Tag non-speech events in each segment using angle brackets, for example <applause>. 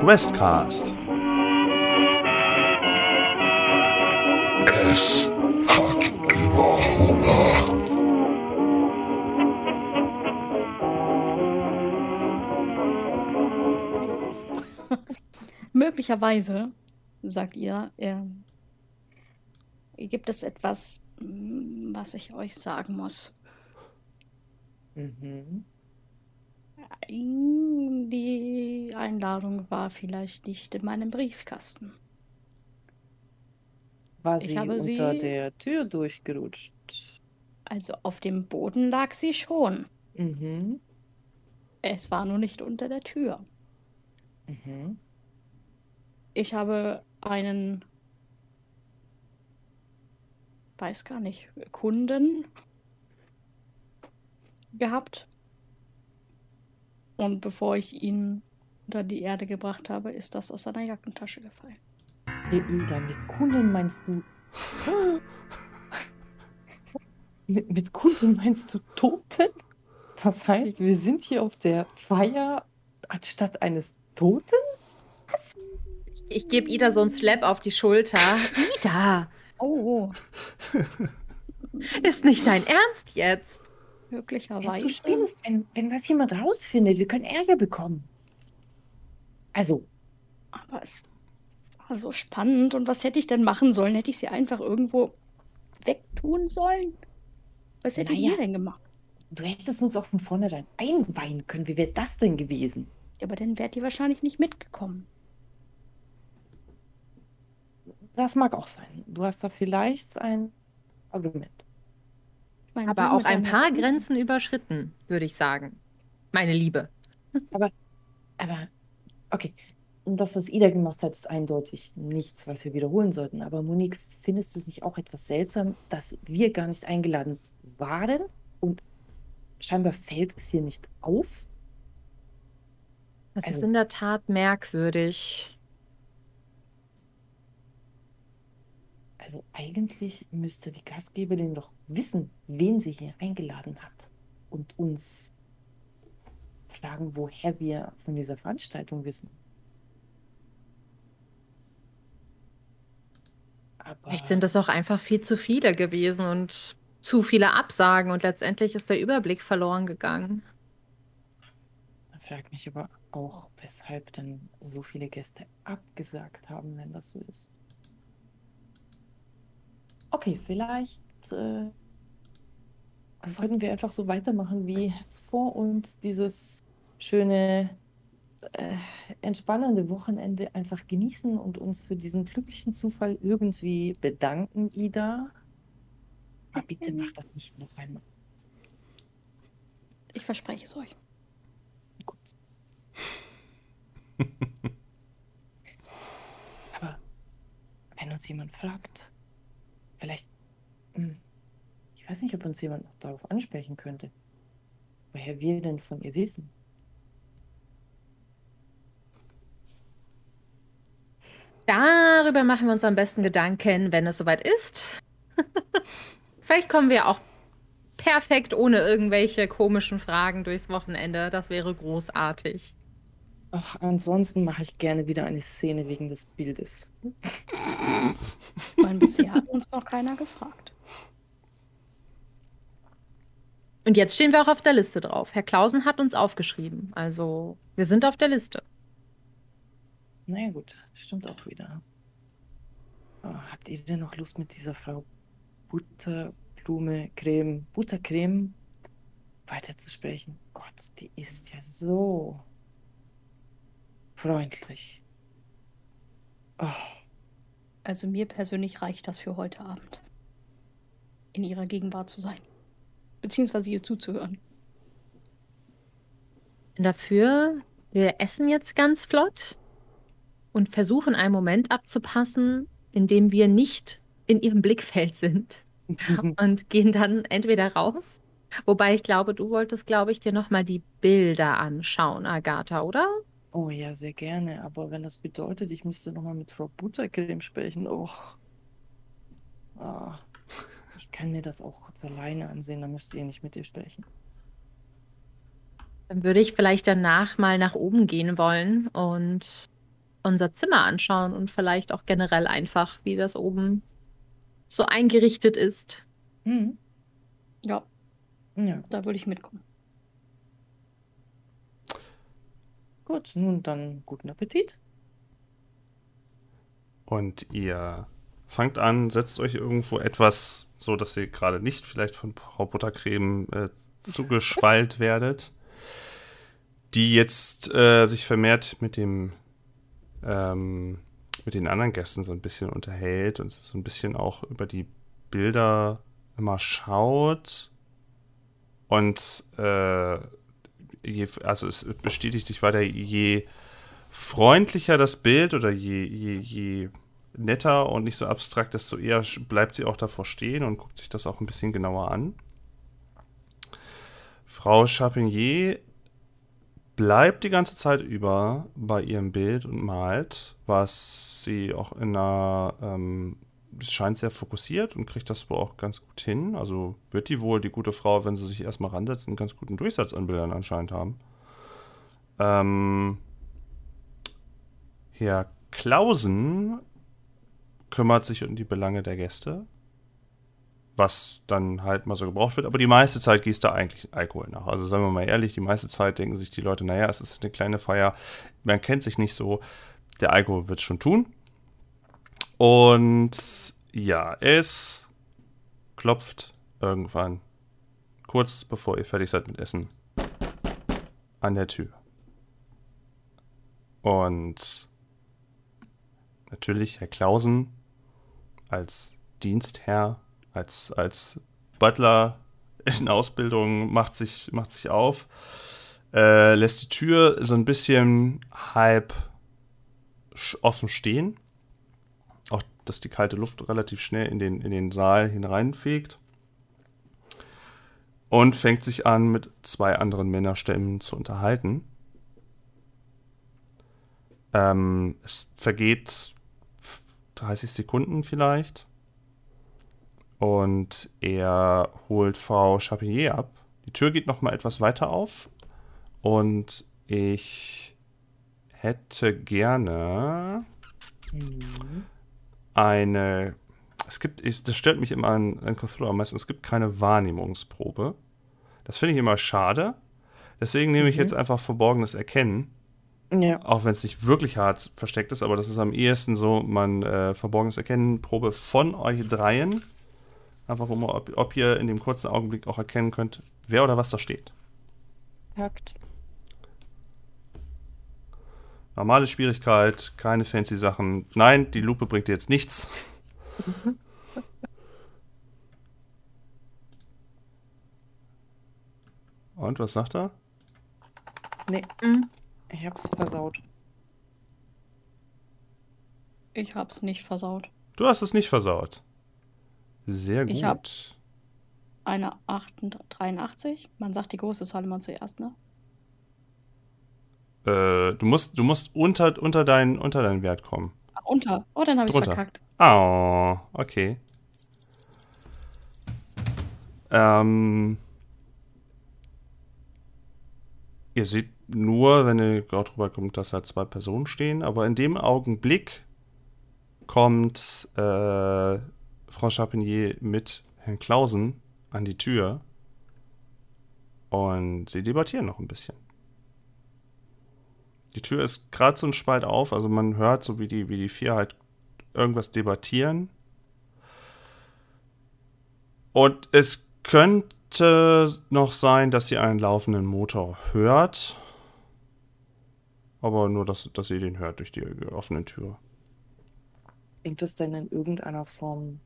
Questcast. Es hat immer Hunger. <laughs> Möglicherweise, sagt ihr, äh, gibt es etwas, mm, was ich euch sagen muss. Mhm. Die Einladung war vielleicht nicht in meinem Briefkasten. War Ich sie habe unter sie- der Tür durchgerutscht? Also auf dem Boden lag sie schon. Mhm. Es war nur nicht unter der Tür. Mhm. Ich habe einen, weiß gar nicht, Kunden gehabt. Und bevor ich ihn unter die Erde gebracht habe, ist das aus seiner Jackentasche gefallen. Ida, mit Kunden meinst du. <laughs> mit, mit Kunden meinst du Toten? Das heißt, wir sind hier auf der Feier anstatt eines Toten? Ich gebe Ida so einen Slap auf die Schulter. Ida, Oh, <laughs> ist nicht dein Ernst jetzt? Du möglicherweise. spinnst, wenn, wenn das jemand rausfindet, wir können Ärger bekommen. Also, Aber es war so spannend. Und was hätte ich denn machen sollen? Hätte ich sie einfach irgendwo wegtun sollen? Was hättet Naja. ihr denn gemacht? du hättest uns auch von vornherein einweihen können. Wie wäre das denn gewesen? Aber dann wärt ihr wahrscheinlich nicht mitgekommen. Das mag auch sein. Du hast da vielleicht ein Argument. Ich meine, Aber auch ein paar Jacke- Grenzen überschritten, würde ich sagen. Meine Liebe. Aber, okay. Und das, was Ida gemacht hat, ist eindeutig nichts, was wir wiederholen sollten. Aber Monique, findest du es nicht auch etwas seltsam, dass wir gar nicht eingeladen waren und scheinbar fällt es hier nicht auf? Das ist Also- in der Tat merkwürdig. Also eigentlich müsste die Gastgeberin doch wissen, wen sie hier eingeladen hat und uns fragen, woher wir von dieser Veranstaltung wissen. Aber Vielleicht sind es auch einfach viel zu viele gewesen und zu viele Absagen und letztendlich ist der Überblick verloren gegangen. Man fragt mich aber auch, weshalb dann so viele Gäste abgesagt haben, wenn das so ist. Okay, vielleicht äh, sollten wir einfach so weitermachen wie zuvor und dieses schöne, äh, entspannende Wochenende einfach genießen und uns für diesen glücklichen Zufall irgendwie bedanken, Ida. Aber bitte mach das nicht noch einmal. Ich verspreche es euch. Gut. <laughs> Aber wenn uns jemand fragt, vielleicht, hm, ich weiß nicht, ob uns jemand noch darauf ansprechen könnte, woher wir denn von ihr wissen. Darüber machen wir uns am besten Gedanken, wenn es soweit ist. <laughs> Vielleicht kommen wir auch perfekt ohne irgendwelche komischen Fragen durchs Wochenende. Das wäre großartig. Ach, ansonsten mache ich gerne wieder eine Szene wegen des Bildes. Ich meine, bisher hat uns noch keiner gefragt. Und jetzt stehen wir auch auf der Liste drauf. Herr Klausen hat uns aufgeschrieben. Also, wir sind auf der Liste. Naja, gut, stimmt auch wieder. Oh, habt ihr denn noch Lust mit dieser Frau Butterblume, Creme, Buttercreme weiterzusprechen? Gott, die ist ja so freundlich. Oh, Also mir persönlich reicht das für heute Abend. In ihrer Gegenwart zu sein. Beziehungsweise ihr zuzuhören. Dafür, wir essen jetzt ganz flott und versuchen einen Moment abzupassen, in dem wir nicht in ihrem Blickfeld sind <laughs> und gehen dann entweder raus. Wobei ich glaube, du wolltest, glaube ich, dir nochmal die Bilder anschauen, Agatha, oder? Oh ja, sehr gerne. Aber wenn das bedeutet, ich müsste nochmal mit Frau Buttercreme sprechen, oh. Ah, ich kann mir das auch kurz alleine ansehen, dann müsst ihr nicht mit ihr sprechen. Dann würde ich vielleicht danach mal nach oben gehen wollen und unser Zimmer anschauen und vielleicht auch generell einfach, wie das oben so eingerichtet ist. Mhm. Ja, Ja, da würde ich mitkommen. Gut. Nun dann guten Appetit. Und ihr fangt an, setzt euch irgendwo etwas, so dass ihr gerade nicht vielleicht von Frau Buttercreme äh, zugeschwallt <laughs> werdet, die jetzt äh, sich vermehrt mit dem ähm, mit den anderen Gästen so ein bisschen unterhält und so ein bisschen auch über die Bilder immer schaut und äh, je, also es bestätigt sich weiter, je freundlicher das Bild oder je, je, je netter und nicht so abstrakt, desto eher bleibt sie auch davor stehen und guckt sich das auch ein bisschen genauer an. Frau Chapinier bleibt die ganze Zeit über bei ihrem Bild und malt, was sie auch in einer, ähm, es scheint sehr fokussiert und kriegt das wohl auch ganz gut hin. Also wird die wohl, die gute Frau, wenn sie sich erstmal ransetzt, einen ganz guten Durchsatz an Bildern anscheinend haben. Ähm, Herr Klausen kümmert sich um die Belange der Gäste, was dann halt mal so gebraucht wird. Aber die meiste Zeit gießt da eigentlich Alkohol nach. Also sagen wir mal ehrlich, die meiste Zeit denken sich die Leute, naja, es ist eine kleine Feier, man kennt sich nicht so, der Alkohol wird schon tun. Und ja, es klopft irgendwann, kurz bevor ihr fertig seid mit Essen, an der Tür. Und natürlich Herr Klausen als Dienstherr, als, als Butler in Ausbildung macht sich, macht sich auf, äh, lässt die Tür so ein bisschen halb offen stehen. Dass die kalte Luft relativ schnell in den, in den Saal hineinfegt. Und fängt sich an, mit zwei anderen Männerstimmen zu unterhalten. Ähm, es vergeht 30 Sekunden vielleicht. Und er holt Frau Chapelier ab. Die Tür geht noch mal etwas weiter auf. Und ich hätte gerne Mhm. Eine. Es gibt, ich, das stört mich immer an, an Cthulhu am meisten. Es gibt keine Wahrnehmungsprobe. Das finde ich immer schade. Deswegen nehme ich Mhm. jetzt einfach verborgenes Erkennen. Ja. Auch wenn es nicht wirklich hart versteckt ist, aber das ist am ehesten so, man äh, verborgenes Erkennen, Probe von euch dreien. Einfach um, ob, ob ihr in dem kurzen Augenblick auch erkennen könnt, wer oder was da steht. Takt. Normale Schwierigkeit, keine fancy Sachen. Nein, die Lupe bringt dir jetzt nichts. <laughs> Und was sagt er? Nee, Mhm. ich hab's versaut. Ich hab's nicht versaut. Du hast es nicht versaut. Sehr gut. Ich hab- Eine 83. Man sagt die große Zahl immer zuerst, ne? Äh, du musst, du musst unter, unter, deinen, unter deinen Wert kommen. Ach, unter. Oh, dann habe ich verkackt. Oh, okay. Ähm, ihr seht nur, wenn ihr gerade drüber kommt, dass da zwei Personen stehen, aber in dem Augenblick kommt äh, Frau Chapinier mit Herrn Klausen an die Tür und sie debattieren noch ein bisschen. Die Tür ist gerade so ein Spalt auf, also man hört so, wie die, wie die vier halt irgendwas debattieren. Und es könnte noch sein, dass ihr einen laufenden Motor hört. Aber nur, dass, dass ihr den hört durch die offene Tür. Klingt das denn in irgendeiner Form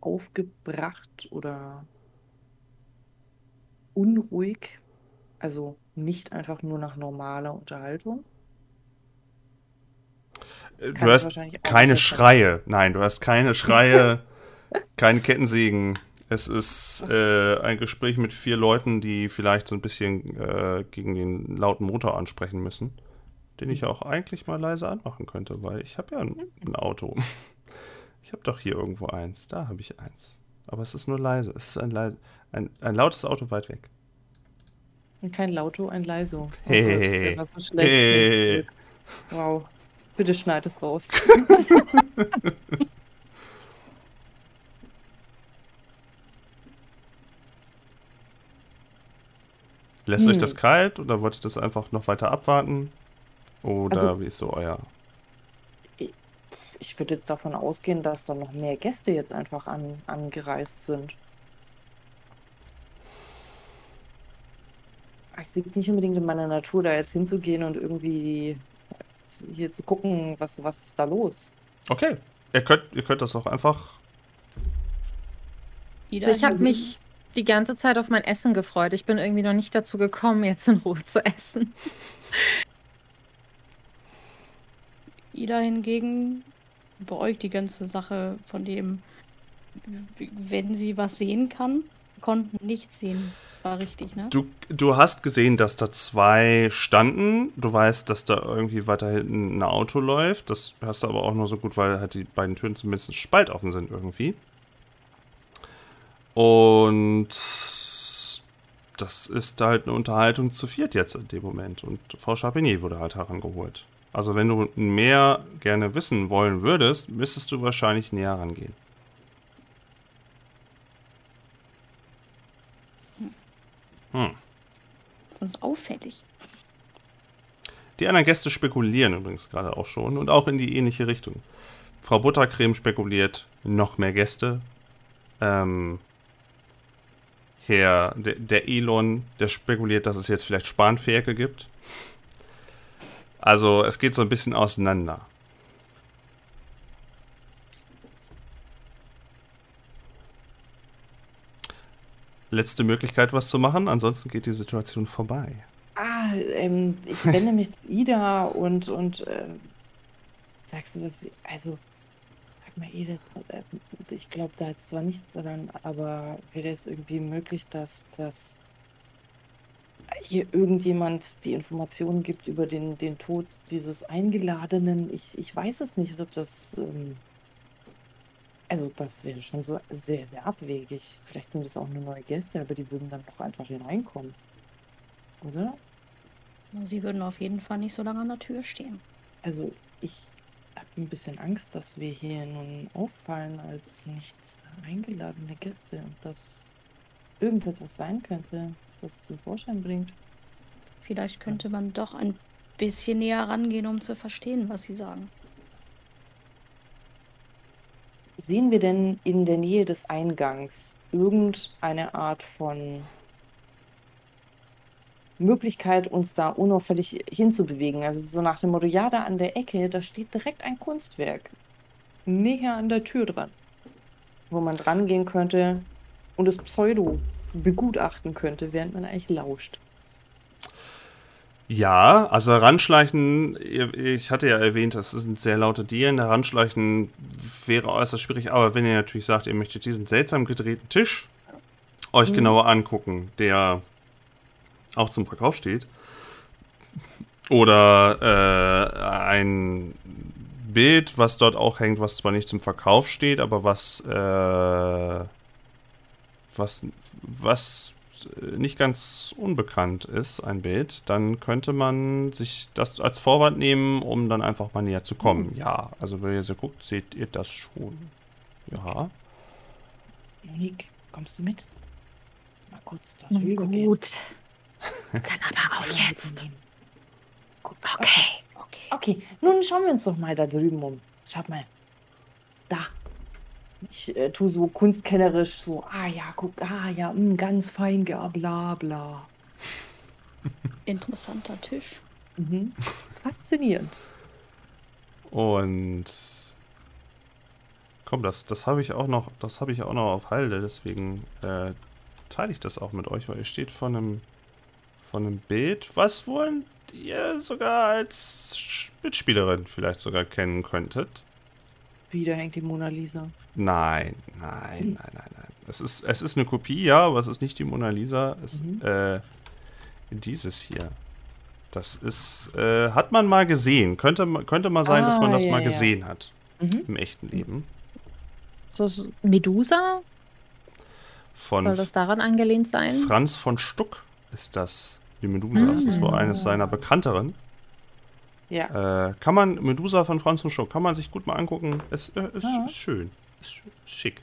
aufgebracht oder unruhig? Also nicht einfach nur nach normaler Unterhaltung? Äh, Kann Du hast keine Schreie. Nein, du hast keine Schreie, <laughs> keine Kettensägen. Es ist äh, ein Gespräch mit vier Leuten, die vielleicht so ein bisschen äh, gegen den lauten Motor ansprechen müssen. Den ich auch eigentlich mal leise anmachen könnte, weil ich habe ja ein, ein Auto. <laughs> Ich habe doch hier irgendwo eins. Da habe ich eins. Aber es ist nur leise. Es ist ein, leise, ein, ein lautes Auto weit weg. Und Kein Lauto, ein Leiso. Oh Hey. War so schlecht. Hey. Wow. Bitte schneid es raus. <laughs> Lässt euch Hm. das kalt oder wollt ihr das einfach noch weiter abwarten? Oder Also- wie ist so euer. Ich würde jetzt davon ausgehen, dass da noch mehr Gäste jetzt einfach an, angereist sind. Es liegt nicht unbedingt in meiner Natur, da jetzt hinzugehen und irgendwie hier zu gucken, was, was ist da los. Okay, ihr könnt, ihr könnt das auch einfach. Ida, Also ich habe mich die ganze Zeit auf mein Essen gefreut. Ich bin irgendwie noch nicht dazu gekommen, jetzt in Ruhe zu essen. <laughs> Ida hingegen beäugt die ganze Sache von dem, wenn sie was sehen kann, konnten nichts sehen. War richtig, ne? Du, du hast gesehen, dass da zwei standen. Du weißt, dass da irgendwie weiter hinten ein Auto läuft. Das hast du aber auch nur so gut, weil halt die beiden Türen zumindest spaltoffen sind irgendwie. Und das ist halt eine Unterhaltung zu viert jetzt in dem Moment. Und Frau Charbonnier wurde halt herangeholt. Also wenn du mehr gerne wissen wollen würdest, müsstest du wahrscheinlich näher rangehen. Hm. Sonst auffällig. Die anderen Gäste spekulieren übrigens gerade auch schon und auch in die ähnliche Richtung. Frau Buttercreme spekuliert, noch mehr Gäste. Ähm, Herr, der, der Elon, der spekuliert, dass es jetzt vielleicht Spanferkel gibt. Also es geht so ein bisschen auseinander. Letzte Möglichkeit, was zu machen, ansonsten geht die Situation vorbei. Ah, ähm, ich wende mich zu Ida und, und äh, sag so was, also, sag mal, Ida, äh, ich glaube da jetzt zwar nichts daran, aber wäre es irgendwie möglich, dass, dass hier irgendjemand die Informationen gibt über den, den Tod dieses Eingeladenen? Ich, ich weiß es nicht, ob das, ähm, also das wäre schon so sehr, sehr abwegig. Vielleicht sind es auch nur neue Gäste, aber die würden dann doch einfach hineinkommen. Oder? Sie würden auf jeden Fall nicht so lange an der Tür stehen. Also ich habe ein bisschen Angst, dass wir hier nun auffallen als nicht eingeladene Gäste und dass irgendetwas sein könnte, das das zum Vorschein bringt. Vielleicht könnte man doch ein bisschen näher rangehen, um zu verstehen, was sie sagen. Sehen wir denn in der Nähe des Eingangs irgendeine Art von Möglichkeit, uns da unauffällig hinzubewegen? Also so nach dem Motto, ja, da an der Ecke, da steht direkt ein Kunstwerk. Näher an der Tür dran. Wo man dran gehen könnte und das Pseudo begutachten könnte, während man eigentlich lauscht. Ja, also heranschleichen, ich hatte ja erwähnt, das sind sehr laute Dielen. Heranschleichen wäre äußerst schwierig, aber wenn ihr natürlich sagt, ihr möchtet diesen seltsam gedrehten Tisch euch Mhm. genauer angucken, der auch zum Verkauf steht, oder äh, ein Bild, was dort auch hängt, was zwar nicht zum Verkauf steht, aber was, äh, was, was nicht ganz unbekannt ist, ein Bild, dann könnte man sich das als Vorwand nehmen, um dann einfach mal näher zu kommen. Ja, also wenn ihr so guckt, seht ihr das schon. Ja. Monique, kommst du mit? Mal kurz gehen. gut. <laughs> Dann aber auf jetzt. Gut, Okay. Okay. Okay, nun schauen wir uns doch mal da drüben um. Schaut mal. Da. Ich äh, tue so kunstkennerisch so, ah ja, guck, ah ja, mh, ganz fein, ja, bla bla. <laughs> Interessanter Tisch. Mhm. <laughs> Faszinierend. Und komm, das, das habe ich auch noch, das habe ich auch noch auf Halde, deswegen äh, teile ich das auch mit euch, weil ihr steht vor einem von einem Bild, was wohl ihr sogar als Mitspielerin vielleicht sogar kennen könntet. Wieder hängt die Mona Lisa. Nein, nein, nein, nein, nein. Es ist, es ist eine Kopie, ja, aber es ist nicht die Mona Lisa. Es, Mhm. äh, dieses hier. Das ist, äh, hat man mal gesehen. Könnte, könnte mal sein, dass man Ah, das ja, mal ja. gesehen hat Mhm. im echten Leben. So Medusa? Von Soll das daran angelehnt sein? Franz von Stuck ist das. Die Medusa. Das ist wohl Mhm. eines seiner bekannteren. Ja. Äh, kann man, Medusa von Franz und Schuck, kann man sich gut mal angucken. Es äh, ist, Ja. ist schön. Ist, ist schick.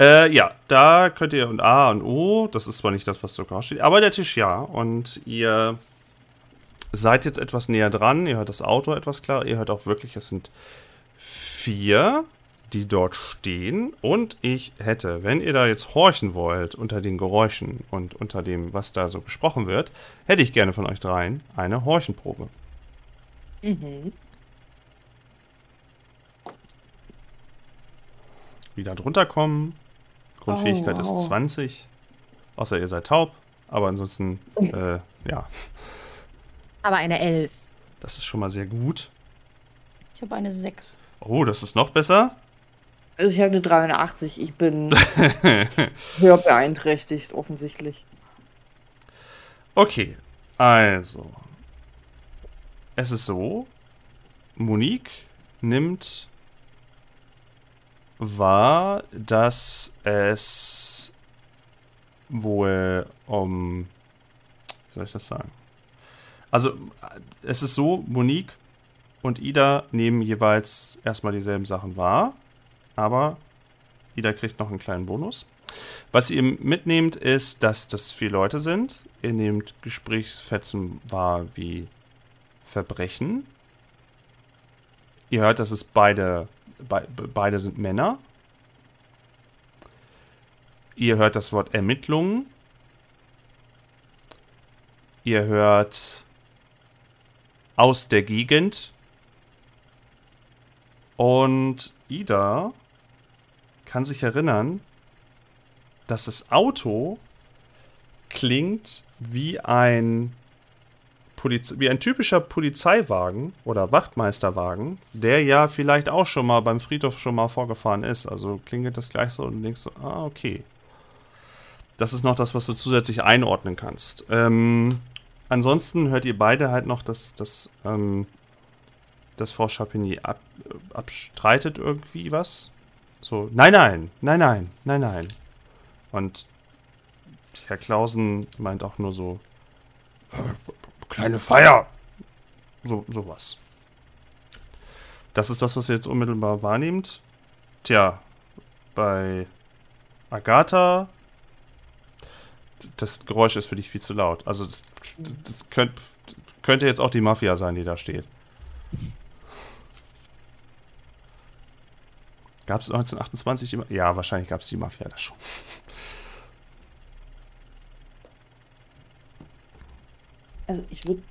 Äh, ja, da könnt ihr und A und O, das ist zwar nicht das, was sogar steht, aber der Tisch ja. Und ihr seid jetzt etwas näher dran. Ihr hört das Auto etwas klar. Ihr hört auch wirklich, es sind vier, die dort stehen. Und ich hätte, wenn ihr da jetzt horchen wollt unter den Geräuschen und unter dem, was da so gesprochen wird, hätte ich gerne von euch dreien eine Horchenprobe. Mhm. wieder drunter kommen. Grundfähigkeit Oh, wow. ist 20. Außer ihr seid taub. Aber ansonsten, äh, ja, Aber eine Elf. das ist schon mal sehr gut. Ich habe eine 6. Oh, das ist noch besser. Also ich habe eine 83. Ich bin <laughs> höher beeinträchtigt, offensichtlich. Okay, also. Es ist so, Monique nimmt wahr, dass es wohl um. Wie soll ich das sagen? Also, es ist so, Monique und Ida nehmen jeweils erstmal dieselben Sachen wahr, aber Ida kriegt noch einen kleinen Bonus. Was ihr mitnehmt, ist, dass das vier Leute sind. Ihr nehmt Gesprächsfetzen wahr wie Verbrechen. Ihr hört, dass es beide, be, beide sind Männer. Ihr hört das Wort Ermittlungen. Ihr hört aus der Gegend. Und Ida kann sich erinnern, dass das Auto klingt wie ein Poliz wie ein typischer Polizeiwagen oder Wachtmeisterwagen, der ja vielleicht auch schon mal beim Friedhof schon mal vorgefahren ist. Also klingelt das gleich so und denkst so, ah, okay. Das ist noch das, was du zusätzlich einordnen kannst. Ähm, ansonsten hört ihr beide halt noch, dass, dass, ähm, dass Frau Chapigny ab, abstreitet irgendwie was. So, nein, nein, nein, nein, nein, nein. Und Herr Klausen meint auch nur so, kleine Feier. So, sowas. Das ist das, was ihr jetzt unmittelbar wahrnehmt. Tja, bei Agatha, das Geräusch ist für dich viel zu laut. Also das, das könnt, könnte jetzt auch die Mafia sein, die da steht. Gab es 1928 die Ma- Ja, wahrscheinlich gab es die Mafia da schon. Also ich würde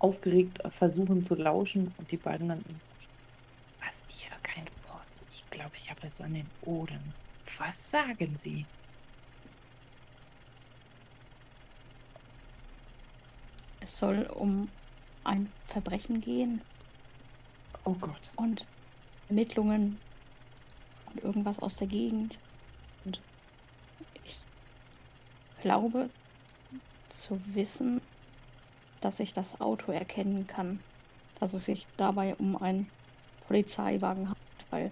aufgeregt versuchen zu lauschen und die beiden dann. Was? Ich höre kein Wort. Ich glaube, ich habe es an den Ohren. Was sagen Sie? Es soll um ein Verbrechen gehen Oh Gott. und Ermittlungen und irgendwas aus der Gegend. Und ich glaube zu wissen, dass ich das Auto erkennen kann. Dass es sich dabei um einen Polizeiwagen handelt, weil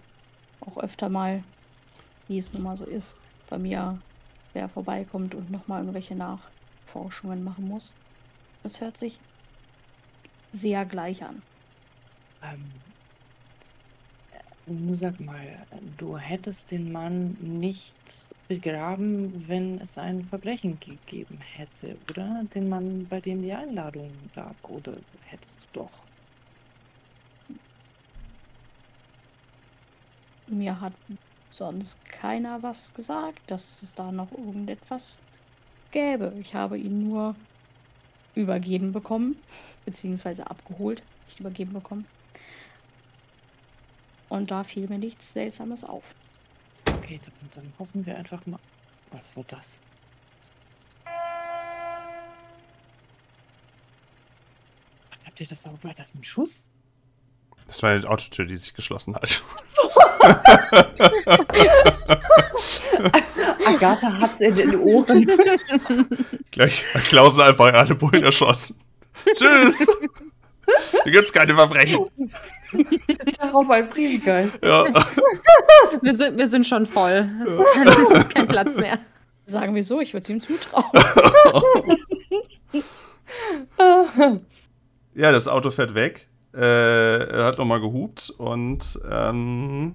auch öfter mal, wie es nun mal so ist, bei mir wer vorbeikommt und nochmal irgendwelche Nachforschungen machen muss. Das hört sich sehr gleich an. Ähm, äh, nur sag mal, du hättest den Mann nicht begraben, wenn es ein Verbrechen gegeben hätte, oder? Den Mann, bei dem die Einladung lag, oder hättest du doch? Mir hat sonst keiner was gesagt, dass es da noch irgendetwas gäbe. Ich habe ihn nur übergeben bekommen, beziehungsweise abgeholt, nicht übergeben bekommen. Und da fiel mir nichts Seltsames auf. Okay, dann, dann hoffen wir einfach mal. Was war das? Was habt ihr das auch? War das ein Schuss? Das war eine Autotür, die sich geschlossen hat. <laughs> Agatha hat in den Ohren. Gleich hat Klausen einfach alle Bullen erschossen. <laughs> Tschüss! Hier gibt's keine Verbrechen. <laughs> Darauf ein Friesengeist. Ja. <laughs> Wir sind, wir sind schon voll. Es ist kein, es ist kein Platz mehr. <laughs> Sagen wir so, ich würde es ihm zutrauen. Ja, das Auto fährt weg. Äh, er hat nochmal gehupt und ähm,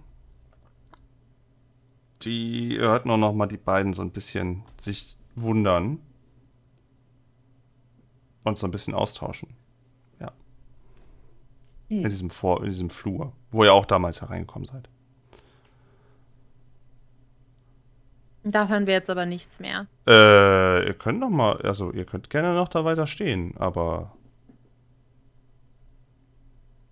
die hört nur noch mal die beiden so ein bisschen sich wundern und so ein bisschen austauschen. Hm. In diesem Vor in diesem Flur, wo ihr auch damals hereingekommen seid. Da hören wir jetzt aber nichts mehr. Äh, ihr könnt noch mal, also ihr könnt gerne noch da weiter stehen, aber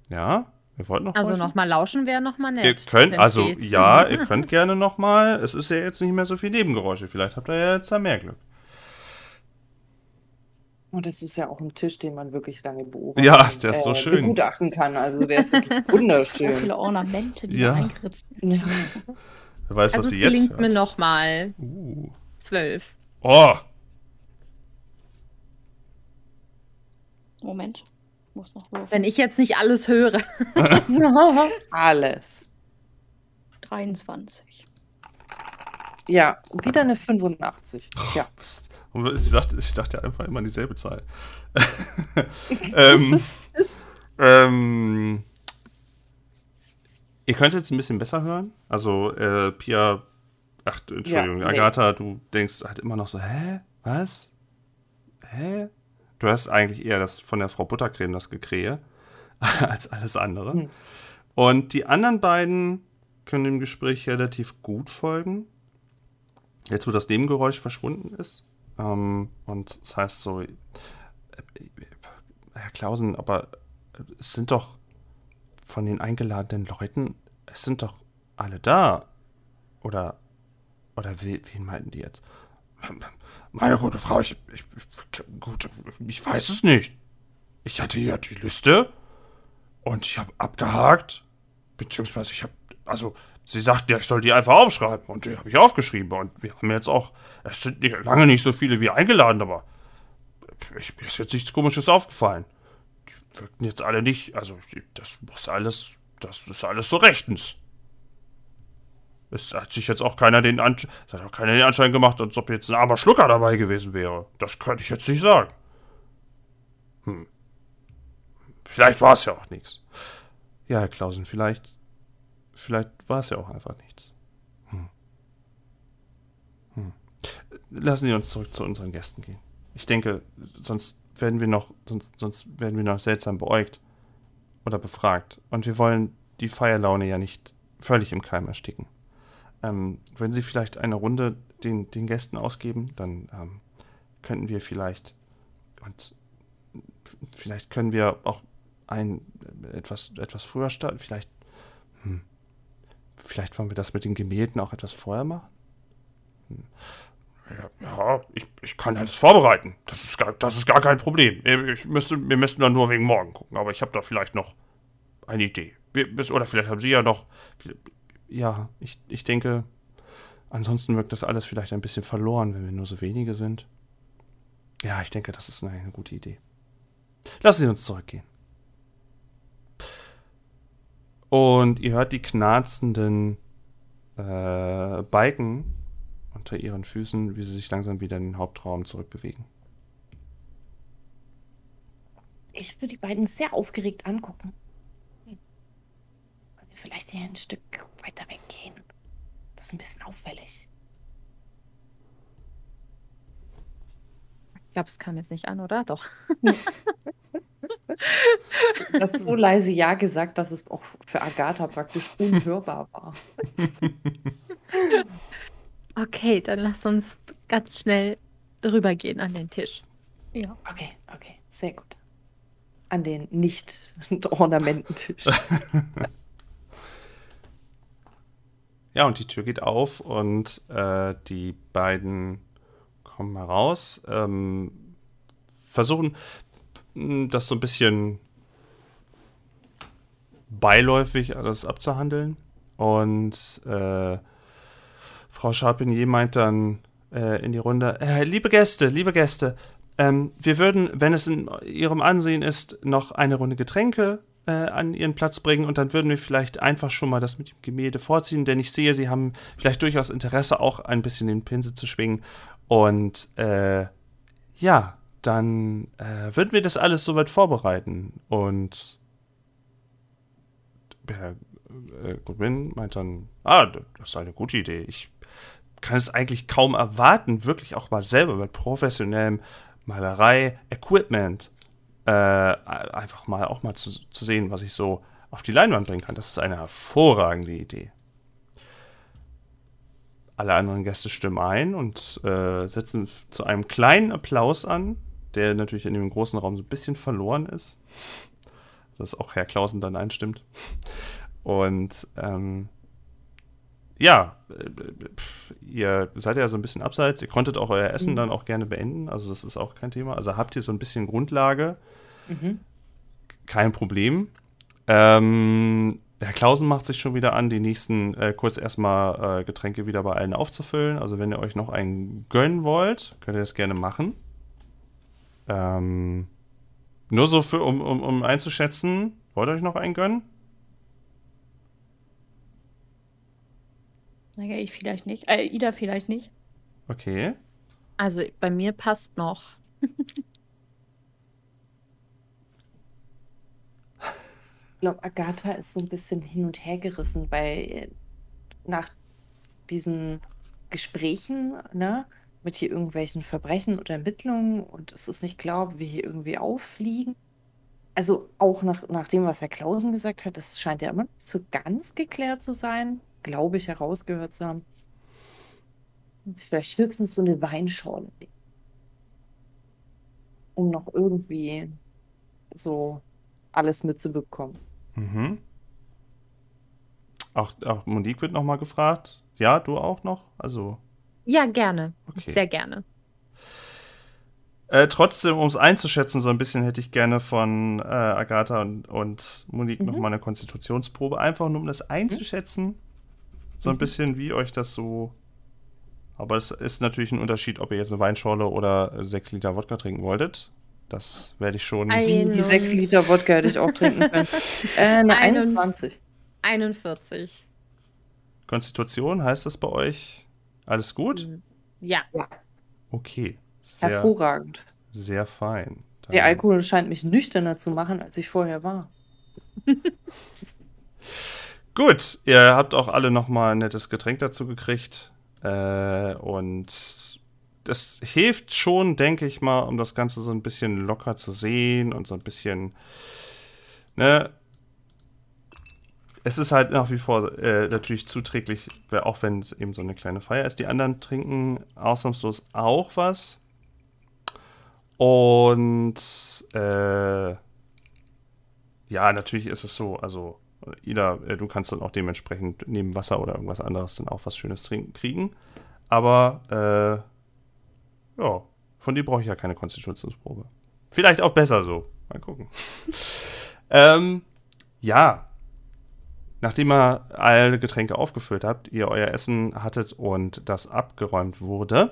ja, wir wollten noch Also nochmal lauschen wäre nochmal nett. Ihr könnt, also geht. ja, ihr <laughs> könnt gerne noch mal. Es ist ja jetzt nicht mehr so viel Nebengeräusche. Vielleicht habt ihr ja jetzt da mehr Glück. Und das ist ja auch ein Tisch, den man wirklich lange beobachten Ja, der ist so schön. begutachten kann. Also der ist wirklich So <laughs> wunderschön. viele Ornamente, die Ja. da eingeritzt Ja. Wer weiß, Also was sie jetzt gelingt hört. mir nochmal. Uh. Zwölf. Oh, Moment. Muss noch würfeln. Wenn ich jetzt nicht alles höre. <laughs> Alles. 23. Ja, wieder eine 85. Ja. Mist. Und ich dachte, ich dachte einfach immer dieselbe Zahl. <laughs> ähm, <laughs> ähm, ihr könnt jetzt ein bisschen besser hören. Also, äh, Pia, ach, Entschuldigung, Ja, nee. Agatha, du denkst halt immer noch so, hä? Was? Hä? Du hast eigentlich eher das von der Frau Buttercreme das Gekrähe <laughs> als alles andere. Hm. Und die anderen beiden können dem Gespräch relativ gut folgen. Jetzt, wo das Nebengeräusch verschwunden ist. Ähm, und das heißt so, äh, Herr Klausen, aber es sind doch von den eingeladenen Leuten, es sind doch alle da. Oder, oder we, wen meinten die jetzt? Meine gute Frau, ich, ich, ich, gut, Ich weiß es nicht. ich hatte ja die Liste und ich habe abgehakt, beziehungsweise ich habe, also Sie sagten ja, ich soll die einfach aufschreiben. Und die habe ich aufgeschrieben. Und wir haben jetzt auch, es sind nicht, lange nicht so viele wie eingeladen, aber ich, mir ist jetzt nichts Komisches aufgefallen. Die wirkten jetzt alle nicht, also das muss alles, das ist alles so rechtens. Es hat sich jetzt auch keiner den Anschein, es hat auch keiner den Anschein gemacht, als ob jetzt ein armer Schlucker dabei gewesen wäre. Das könnte ich jetzt nicht sagen. Hm. Vielleicht war es ja auch nichts. Ja, Herr Klausen, vielleicht Vielleicht war es ja auch einfach nichts. Hm. Hm. Lassen Sie uns zurück zu unseren Gästen gehen. Ich denke, sonst werden wir noch, sonst, sonst werden wir noch seltsam beäugt oder befragt. Und wir wollen die Feierlaune ja nicht völlig im Keim ersticken. Ähm, wenn Sie vielleicht eine Runde den, den Gästen ausgeben, dann ähm, könnten wir vielleicht und vielleicht können wir auch ein etwas, etwas früher starten. Vielleicht hm, Vielleicht wollen wir das mit den Gemälden auch etwas vorher machen? Ja, ja ich, ich kann alles vorbereiten. Das ist, gar, das ist gar kein Problem. Ich müsste, wir müssten dann nur wegen morgen gucken. Aber ich habe da vielleicht noch eine Idee. Oder vielleicht haben Sie ja noch. Ja, ich, ich denke, ansonsten wirkt das alles vielleicht ein bisschen verloren, wenn wir nur so wenige sind. Ja, ich denke, das ist eine gute Idee. Lassen Sie uns zurückgehen. Und ihr hört die knarzenden äh, Balken unter ihren Füßen, wie sie sich langsam wieder in den Hauptraum zurückbewegen. Ich würde die beiden sehr aufgeregt angucken. Wollen wir vielleicht hier ein Stück weiter weggehen? Das ist ein bisschen auffällig. Ich glaube, es kam jetzt nicht an, oder? Doch. <laughs> Du hast so leise Ja gesagt, dass es auch für Agatha praktisch <laughs> unhörbar war. Okay, dann lasst uns ganz schnell rübergehen an den Tisch. Ja. Okay, okay, sehr gut. An den Nicht-Ornamententisch. <laughs> <laughs> Ja, und die Tür geht auf und äh, die beiden kommen heraus, ähm, versuchen das so ein bisschen beiläufig alles abzuhandeln. Und äh, Frau Charpentier meint dann äh, in die Runde, äh, liebe Gäste, liebe Gäste, ähm, wir würden, wenn es in Ihrem Ansehen ist, noch eine Runde Getränke äh, an Ihren Platz bringen und dann würden wir vielleicht einfach schon mal das mit dem Gemälde vorziehen, denn ich sehe, Sie haben vielleicht durchaus Interesse, auch ein bisschen den Pinsel zu schwingen. Und äh, ja, dann äh, würden wir das alles soweit vorbereiten. Und Herr äh, Goodwin meint dann, ah, das ist eine gute Idee. Ich kann es eigentlich kaum erwarten, wirklich auch mal selber mit professionellem Malerei-Equipment äh, einfach mal auch mal zu, zu sehen, was ich so auf die Leinwand bringen kann. Das ist eine hervorragende Idee. Alle anderen Gäste stimmen ein und äh, setzen zu einem kleinen Applaus an, der natürlich in dem großen Raum so ein bisschen verloren ist. Dass auch Herr Klausen dann einstimmt. Und ähm, ja, ihr seid ja so ein bisschen abseits. Ihr konntet auch euer Essen mhm. dann auch gerne beenden. Also das ist auch kein Thema. Also habt ihr so ein bisschen Grundlage. Mhm. Kein Problem. Ähm, Herr Klausen macht sich schon wieder an, die nächsten äh, kurz erstmal äh, Getränke wieder bei allen aufzufüllen. Also wenn ihr euch noch einen gönnen wollt, könnt ihr das gerne machen. Ähm, nur so für, um, um, um einzuschätzen, wollt ihr euch noch einen gönnen? Naja, ich vielleicht nicht. Äh, Ida vielleicht nicht. Okay. Also bei mir passt noch. <laughs> ich glaube, Agatha ist so ein bisschen hin und her gerissen, weil äh, nach diesen Gesprächen, ne, mit hier irgendwelchen Verbrechen oder Ermittlungen und es ist nicht klar, ob wir hier irgendwie auffliegen. Also auch nach, nach dem, was Herr Klausen gesagt hat, das scheint ja immer nicht so ganz geklärt zu sein glaube ich, herausgehört zu haben. Vielleicht höchstens so eine Weinschorle. Um noch irgendwie so alles mitzubekommen. Mhm. Auch, auch Monique wird nochmal gefragt. Ja, du auch noch? Also. Ja, gerne. Okay. Sehr gerne. Äh, trotzdem, um es einzuschätzen, so ein bisschen hätte ich gerne von äh, Agatha und, und Monique mhm. nochmal eine Konstitutionsprobe, einfach nur um das einzuschätzen. Mhm so ein mhm. bisschen, wie euch das so. Aber es ist natürlich ein Unterschied, ob ihr jetzt eine Weinschorle oder sechs Liter Wodka trinken wolltet. Das werde ich schon. Wie die sechs Liter Wodka hätte ich auch trinken können. <laughs> äh, eine 21. 41. Konstitution, heißt das bei euch alles gut? Ja. Okay. Sehr, Hervorragend. Sehr fein. Dann Der Alkohol scheint mich nüchterner zu machen, als ich vorher war. <laughs> Gut, ihr habt auch alle nochmal ein nettes Getränk dazu gekriegt. Äh, und das hilft schon, denke ich mal, um das Ganze so ein bisschen locker zu sehen und so ein bisschen, ne? Es ist halt nach wie vor äh, natürlich zuträglich, auch wenn es eben so eine kleine Feier ist. Die anderen trinken ausnahmslos auch was. Und äh, ja, natürlich ist es so, also Ida, äh, du kannst dann auch dementsprechend neben Wasser oder irgendwas anderes dann auch was Schönes trinken kriegen. Aber äh, ja, von dir brauche ich ja keine Konstitutionsprobe. Vielleicht auch besser so. Mal gucken. <laughs> ähm, ja. Nachdem ihr alle Getränke aufgefüllt habt, ihr euer Essen hattet und das abgeräumt wurde,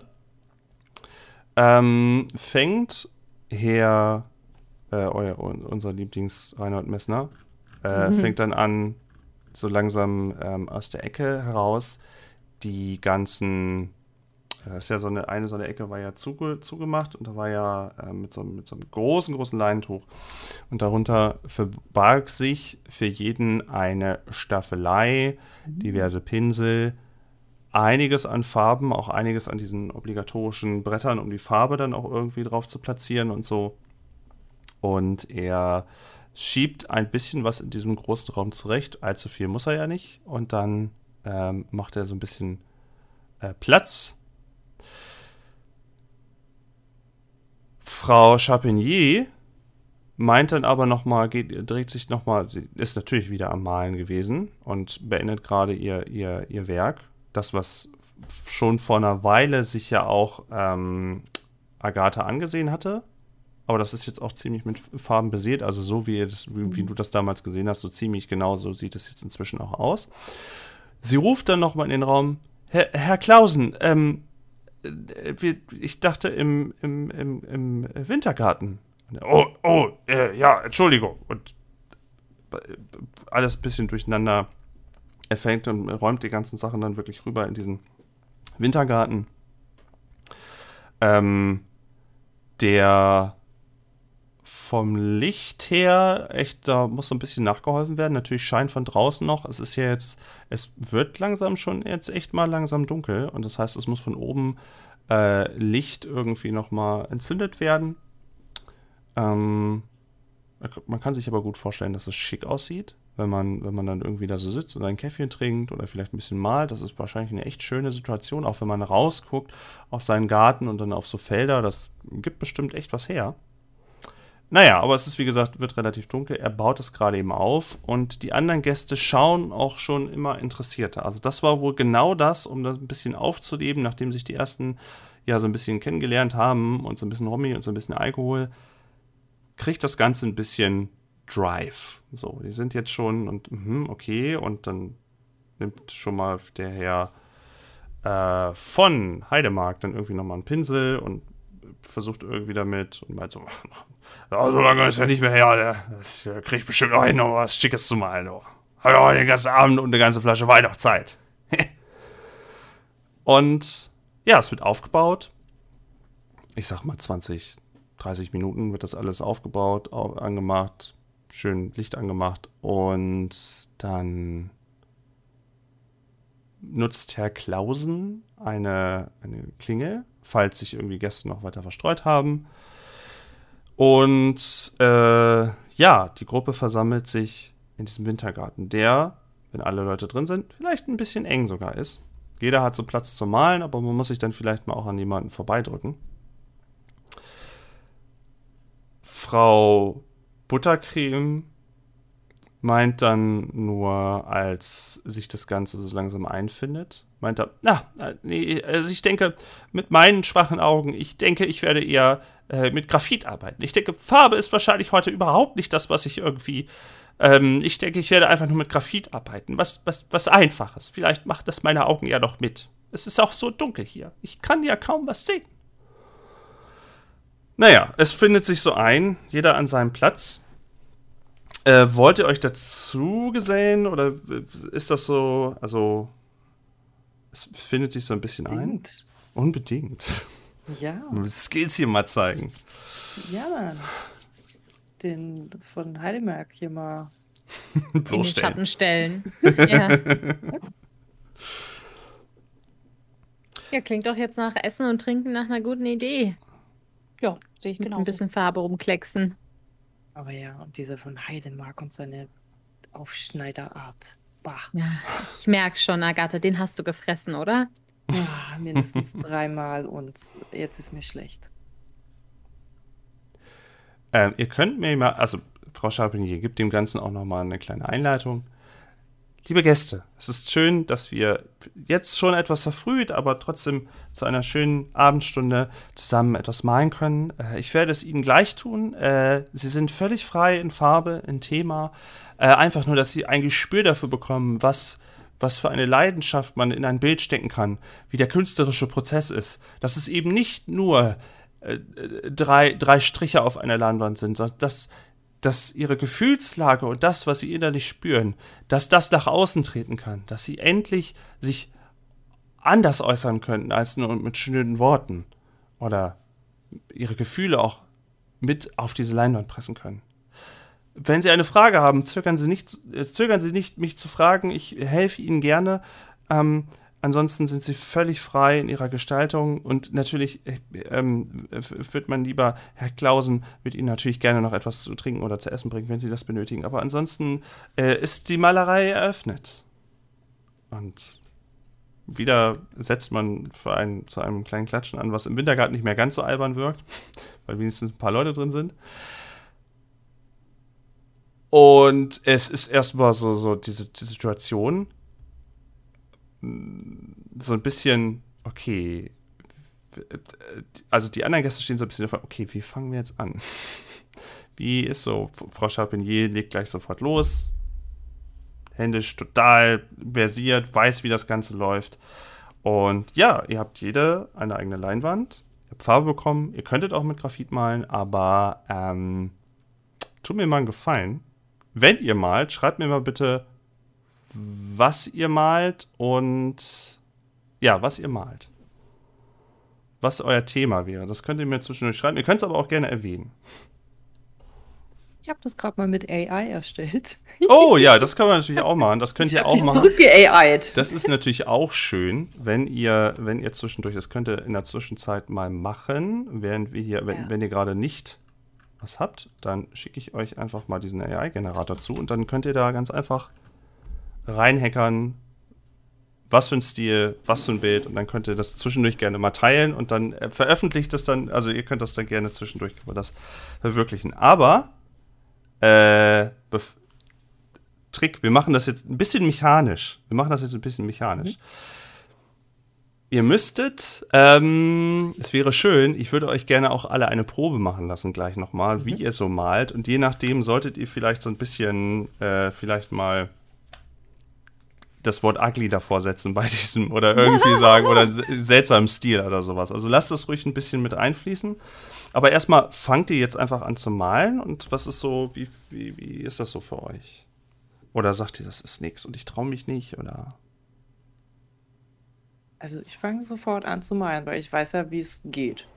ähm, fängt Herr, äh, euer, unser Lieblings Reinhold Messner, äh, mhm. fängt dann an, so langsam ähm, aus der Ecke heraus die ganzen, das ist ja so eine, eine so eine Ecke war ja zuge, zugemacht und da war ja äh, mit, so, mit so einem großen, großen Leintuch und darunter verbarg sich für jeden eine Staffelei, mhm. diverse Pinsel, einiges an Farben, auch einiges an diesen obligatorischen Brettern, um die Farbe dann auch irgendwie drauf zu platzieren und so. Und er schiebt ein bisschen was in diesem großen Raum zurecht. Allzu viel muss er ja nicht. Und dann ähm, macht er so ein bisschen äh, Platz. Frau Chapigny meint dann aber nochmal, dreht sich nochmal, sie ist natürlich wieder am Malen gewesen und beendet gerade ihr, ihr, ihr Werk. Das, was schon vor einer Weile sich ja auch ähm, Agatha angesehen hatte, aber das ist jetzt auch ziemlich mit Farben besät. Also so wie, das, wie, wie, du das damals gesehen hast, so ziemlich genau so sieht es jetzt inzwischen auch aus. Sie ruft dann nochmal in den Raum, Herr, Herr Klausen, ähm, äh, ich dachte im, im, im, im Wintergarten. Oh, oh, äh, ja, Entschuldigung. Und alles ein bisschen durcheinander. Er fängt und räumt die ganzen Sachen dann wirklich rüber in diesen Wintergarten. Ähm, der vom Licht her echt, da muss so ein bisschen nachgeholfen werden. Natürlich scheint von draußen noch. Es ist ja jetzt, es wird langsam schon jetzt echt mal langsam dunkel und das heißt, es muss von oben äh, Licht irgendwie noch mal entzündet werden. Ähm, man kann sich aber gut vorstellen, dass es schick aussieht, wenn man, wenn man dann irgendwie da so sitzt und ein Käffchen trinkt oder vielleicht ein bisschen malt. Das ist wahrscheinlich eine echt schöne Situation, auch wenn man rausguckt auf seinen Garten und dann auf so Felder. Das gibt bestimmt echt was her. Naja, aber es ist wie gesagt, wird relativ dunkel. Er baut es gerade eben auf und die anderen Gäste schauen auch schon immer interessierter. Also das war wohl genau das, um das ein bisschen aufzuleben, nachdem sich die ersten ja so ein bisschen kennengelernt haben und so ein bisschen Romy und so ein bisschen Alkohol, kriegt das Ganze ein bisschen Drive. So, die sind jetzt schon und mh, okay und dann nimmt schon mal der Herr äh, von Heidemark dann irgendwie nochmal einen Pinsel und versucht irgendwie damit und meint so, <laughs> ja, so lange ist er nicht mehr her, der, das kriegt bestimmt noch hin, noch was Schickes zu malen. Oh. Hat ja den ganzen Abend und eine ganze Flasche Wein noch Zeit. <laughs> und ja, es wird aufgebaut. Ich sag mal 20, 30 Minuten wird das alles aufgebaut, angemacht, schön Licht angemacht und dann nutzt Herr Klausen eine, eine Klingel, falls sich irgendwie Gäste noch weiter verstreut haben. Und äh, ja, die Gruppe versammelt sich in diesem Wintergarten, der, wenn alle Leute drin sind, vielleicht ein bisschen eng sogar ist. Jeder hat so Platz zum Malen, aber man muss sich dann vielleicht mal auch an jemanden vorbeidrücken. Frau Buttercreme meint dann nur, als sich das Ganze so langsam einfindet, meint er, na, nee, also ich denke, mit meinen schwachen Augen, ich denke, ich werde eher äh, mit Graphit arbeiten. Ich denke, Farbe ist wahrscheinlich heute überhaupt nicht das, was ich irgendwie, ähm, ich denke, ich werde einfach nur mit Graphit arbeiten. Was, was, was Einfaches. Vielleicht macht das meine Augen ja noch mit. Es ist auch so dunkel hier. Ich kann ja kaum was sehen. Naja, es findet sich so ein, jeder an seinem Platz. Äh, wollt ihr euch dazu gesellen oder ist das so, also es findet sich so ein bisschen Unbedingt. ein? Unbedingt. Ja. <laughs> Skills hier mal zeigen. Ja, Mann. Den von Heidelberg hier mal <laughs> in den Schatten stellen. <laughs> ja. ja, klingt doch jetzt nach Essen und Trinken nach einer guten Idee. Ja, sehe ich genau. Ein bisschen Farbe rumklecksen. Aber ja, und dieser von Heidenmark und seine Aufschneiderart. Bah. Ja, ich merke schon, Agatha, den hast du gefressen, oder? Ja, mindestens <laughs> dreimal und jetzt ist mir schlecht. Ähm, ihr könnt mir mal, also Frau Charbonnier gibt dem Ganzen auch nochmal eine kleine Einleitung. Liebe Gäste, es ist schön, dass wir jetzt schon etwas verfrüht, aber trotzdem zu einer schönen Abendstunde zusammen etwas malen können. Äh, ich werde es Ihnen gleich tun. Äh, Sie sind völlig frei in Farbe, in Thema. Äh, einfach nur, dass Sie ein Gespür dafür bekommen, was, was für eine Leidenschaft man in ein Bild stecken kann, wie der künstlerische Prozess ist. Dass es eben nicht nur drei, drei Striche auf einer Leinwand sind, dass dass ihre Gefühlslage und das, was sie innerlich spüren, dass das nach außen treten kann, dass sie endlich sich anders äußern könnten als nur mit schönen Worten oder ihre Gefühle auch mit auf diese Leinwand pressen können. Wenn Sie eine Frage haben, zögern Sie nicht, zögern Sie nicht, mich zu fragen. Ich helfe Ihnen gerne. Ähm, Ansonsten sind sie völlig frei in ihrer Gestaltung und natürlich äh, ähm, wird man lieber, Herr Klausen, wird Ihnen natürlich gerne noch etwas zu trinken oder zu essen bringen, wenn Sie das benötigen. Aber ansonsten äh, ist die Malerei eröffnet. Und wieder setzt man für einen, zu einem kleinen Klatschen an, was im Wintergarten nicht mehr ganz so albern wirkt, <laughs> weil wenigstens ein paar Leute drin sind. Und es ist erstmal so, so diese die Situation, so ein bisschen, okay, also die anderen Gäste stehen so ein bisschen davon, okay, wie fangen wir jetzt an? <laughs> Wie ist so, Frau Charpentier legt gleich sofort los, händisch total versiert, weiß, wie das Ganze läuft. Und ja, ihr habt jede eine eigene Leinwand, ihr habt Farbe bekommen, ihr könntet auch mit Graphit malen, aber ähm, tut mir mal einen Gefallen. Wenn ihr malt, schreibt mir mal bitte, was ihr malt und ja, was ihr malt. was euer Thema wäre. Das könnt ihr mir zwischendurch schreiben. Ihr könnt es aber auch gerne erwähnen. Ich habe das gerade mal mit AI erstellt. Oh ja, <laughs> das kann man natürlich auch machen. Das könnt ich ihr auch machen. zurückge-AI'd. Das ist natürlich auch schön, wenn ihr, wenn ihr zwischendurch, das könnt ihr in der Zwischenzeit mal machen, während wir hier, wenn, Ja. wenn ihr gerade nicht was habt, dann schicke ich euch einfach mal diesen AI-Generator zu und dann könnt ihr da ganz einfach reinhackern, was für ein Stil, was für ein Bild und dann könnt ihr das zwischendurch gerne mal teilen und dann äh, veröffentlicht das dann, also ihr könnt das dann gerne zwischendurch das verwirklichen. Aber äh, Trick, wir machen das jetzt ein bisschen mechanisch. Wir machen das jetzt ein bisschen mechanisch. Ihr müsstet, ähm, es wäre schön, ich würde euch gerne auch alle eine Probe machen lassen, gleich nochmal, wie ihr so malt. Und je nachdem solltet ihr vielleicht so ein bisschen, äh, vielleicht mal das Wort ugly davor setzen bei <laughs> diesem oder irgendwie sagen oder se- seltsamen Stil oder sowas. Also lasst das ruhig ein bisschen mit einfließen. Aber erstmal fangt ihr jetzt einfach an zu malen und was ist so, wie, wie, wie ist das so für euch? Oder sagt ihr, das ist nichts und ich traue mich nicht oder? Also ich fange sofort an zu malen, weil ich weiß ja, wie es geht.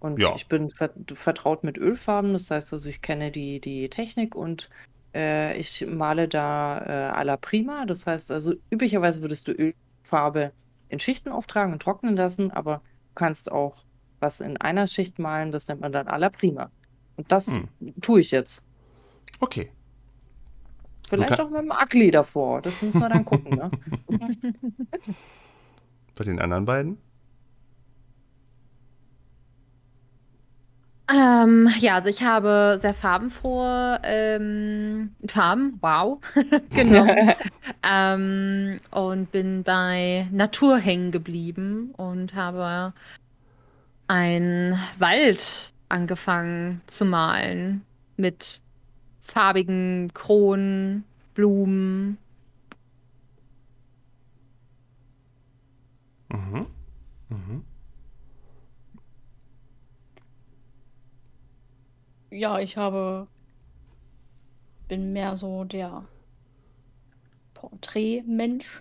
Und Ja. ich bin ver vertraut mit Ölfarben, das heißt also, ich kenne die, die Technik und äh, ich male da äh, à la prima. Das heißt also, üblicherweise würdest du Ölfarbe in Schichten auftragen und trocknen lassen, aber du kannst auch was in einer Schicht malen, das nennt man dann à la prima. Und das Hm. tue ich jetzt. Okay. Vielleicht kann- auch mit dem Ugly davor. Das müssen wir dann gucken, ne? <laughs> <laughs> Bei den anderen beiden? Ähm, ja, also ich habe sehr farbenfrohe ähm, Farben, wow, <laughs> genommen. <laughs> ähm, und bin bei Natur hängen geblieben und habe einen Wald angefangen zu malen mit farbigen Kronen, Blumen. Mhm. Mhm. Ja, ich habe. Bin mehr so der Porträtmensch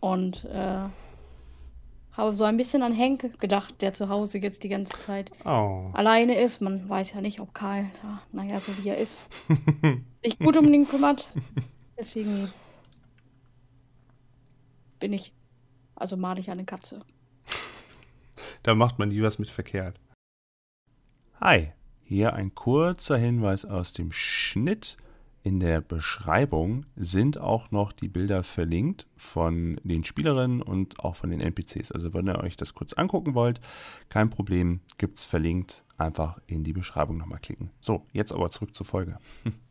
und äh, habe so ein bisschen an Henk gedacht, der zu Hause jetzt die ganze Zeit Oh. alleine ist. Man weiß ja nicht, ob Karl, da, naja, so wie er ist, <laughs> sich gut um ihn kümmert. Deswegen bin ich, also male ich eine Katze. <laughs> Da macht man nie was mit verkehrt. Hi, hier ein kurzer Hinweis aus dem Schnitt. In der Beschreibung sind auch noch die Bilder verlinkt von den Spielerinnen und auch von den NPCs. Also wenn ihr euch das kurz angucken wollt, kein Problem, gibt's verlinkt. Einfach in die Beschreibung nochmal klicken. So, jetzt aber zurück zur Folge. <laughs>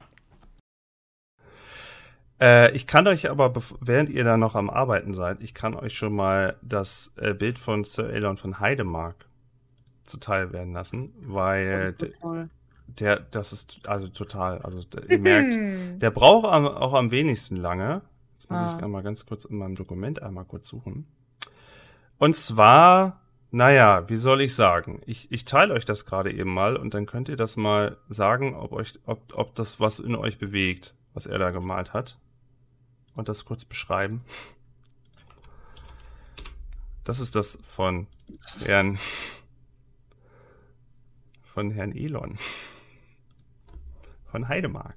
Äh, ich kann euch aber, während ihr da noch am Arbeiten seid, ich kann euch schon mal das äh, Bild von Sir Elon von Heidemark zuteil werden lassen, weil Das ist toll. der, das ist also total, also der, ihr <laughs> merkt, der braucht am, auch am wenigsten lange. Jetzt muss Ah. ich einmal ganz kurz in meinem Dokument einmal kurz suchen. Und zwar, naja, wie soll ich sagen? Ich, ich teile euch das gerade eben mal und dann könnt ihr das mal sagen, ob euch, ob, ob das was in euch bewegt, was er da gemalt hat. Und das kurz beschreiben. Das ist das von Herrn von Herrn Elon. Von Heidemark.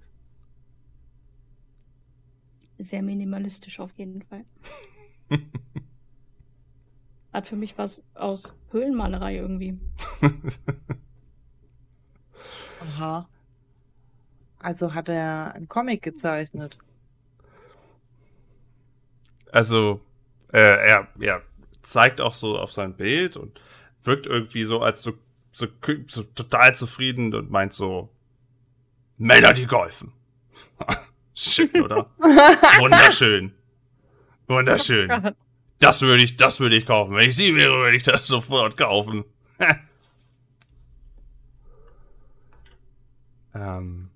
Sehr minimalistisch auf jeden Fall. <laughs> Hat für mich was aus Höhlenmalerei irgendwie. Aha. Also hat er einen Comic gezeichnet. Also, äh, er, er zeigt auch so auf sein Bild und wirkt irgendwie so als so, so, so total zufrieden und meint so, Männer, die golfen. <laughs> Shit, oder? Wunderschön. Wunderschön. Gott. Das würde ich, das würde ich kaufen. Wenn ich sie wäre, würde ich das sofort kaufen. <laughs> ähm,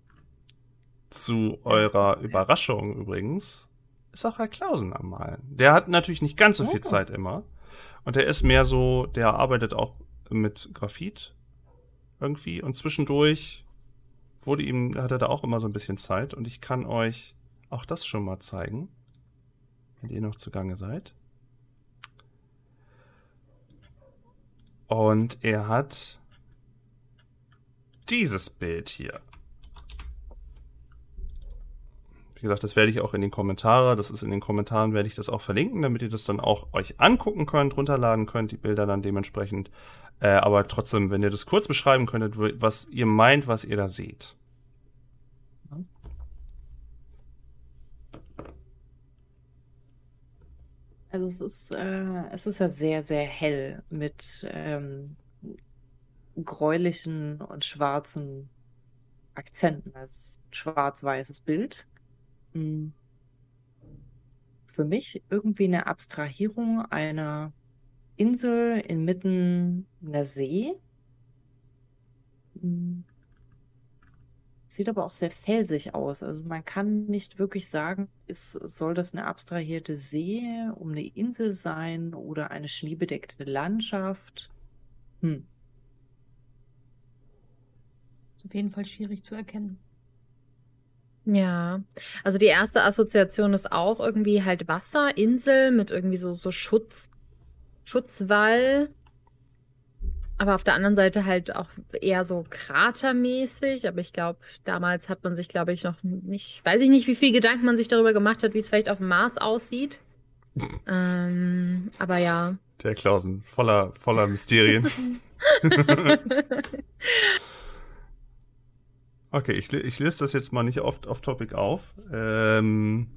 zu eurer Überraschung übrigens ist auch Herr Klausen am Malen. Der hat natürlich nicht ganz so viel. Zeit immer. Und der ist mehr so, der arbeitet auch mit Graphit irgendwie. Und zwischendurch wurde ihm, hat er da auch immer so ein bisschen Zeit. Und ich kann euch auch das schon mal zeigen, wenn ihr noch zugange seid. Und er hat dieses Bild hier. Wie gesagt, das werde ich auch in den Kommentaren, das ist in den Kommentaren, werde ich das auch verlinken, damit ihr das dann auch euch angucken könnt, runterladen könnt, die Bilder dann dementsprechend. Äh, aber trotzdem, wenn ihr das kurz beschreiben könntet, was ihr meint, was ihr da seht. Also es ist, äh, es ist ja sehr, sehr hell mit ähm, gräulichen und schwarzen Akzenten. Es ist ein schwarz-weißes Bild. Hm. Für mich irgendwie eine Abstrahierung einer Insel inmitten einer See. Hm. Sieht aber auch sehr felsig aus. Also man kann nicht wirklich sagen, ist, soll das eine abstrahierte See um eine Insel sein oder eine schneebedeckte Landschaft? Hm. Ist auf jeden Fall schwierig zu erkennen. Ja, also die erste Assoziation ist auch irgendwie halt Wasser, Insel mit irgendwie so, so Schutz, Schutzwall. Aber auf der anderen Seite halt auch eher so kratermäßig. Aber ich glaube, damals hat man sich, glaube ich, noch nicht, weiß ich nicht, wie viel Gedanken man sich darüber gemacht hat, wie es vielleicht auf dem Mars aussieht. <laughs> ähm, aber ja. Der Klausen, voller, voller Mysterien. <laughs> <laughs> okay, ich, ich lese das jetzt mal nicht oft off-topic auf. Ähm,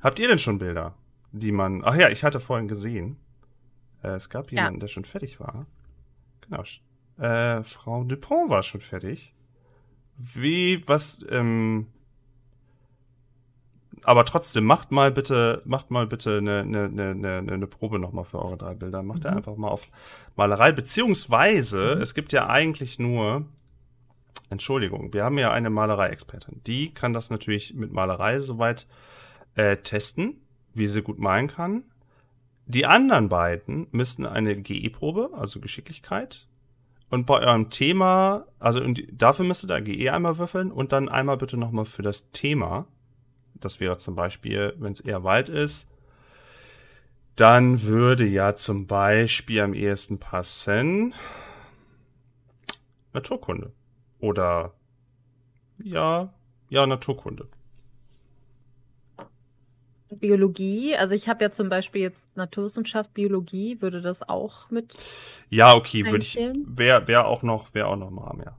habt ihr denn schon Bilder, die man. Ach ja, ich hatte vorhin gesehen. Äh, es gab jemanden, ja. der schon fertig war. Genau. Äh, Frau Dupont war schon fertig. Wie, was, ähm, aber trotzdem, macht mal bitte, macht mal bitte eine, eine, eine, eine Probe nochmal für eure drei Bilder. Macht mhm. ihr einfach mal auf Malerei, beziehungsweise, mhm. es gibt ja eigentlich nur, Entschuldigung, wir haben ja eine Malerei-Expertin. Die kann das natürlich mit Malerei soweit äh, testen, wie sie gut malen kann. Die anderen beiden müssten eine GE-Probe, also Geschicklichkeit. Und bei eurem Thema, also dafür müsstet ihr GE einmal würfeln und dann einmal bitte nochmal für das Thema. Das wäre zum Beispiel, wenn es eher Wald ist, dann würde ja zum Beispiel am ehesten passen Naturkunde. Oder ja, ja, Naturkunde. Biologie, also ich habe ja zum Beispiel jetzt Naturwissenschaft, Biologie, würde das auch mit. Ja, okay, würde ich. Wäre wär auch noch, wäre auch noch mal mehr.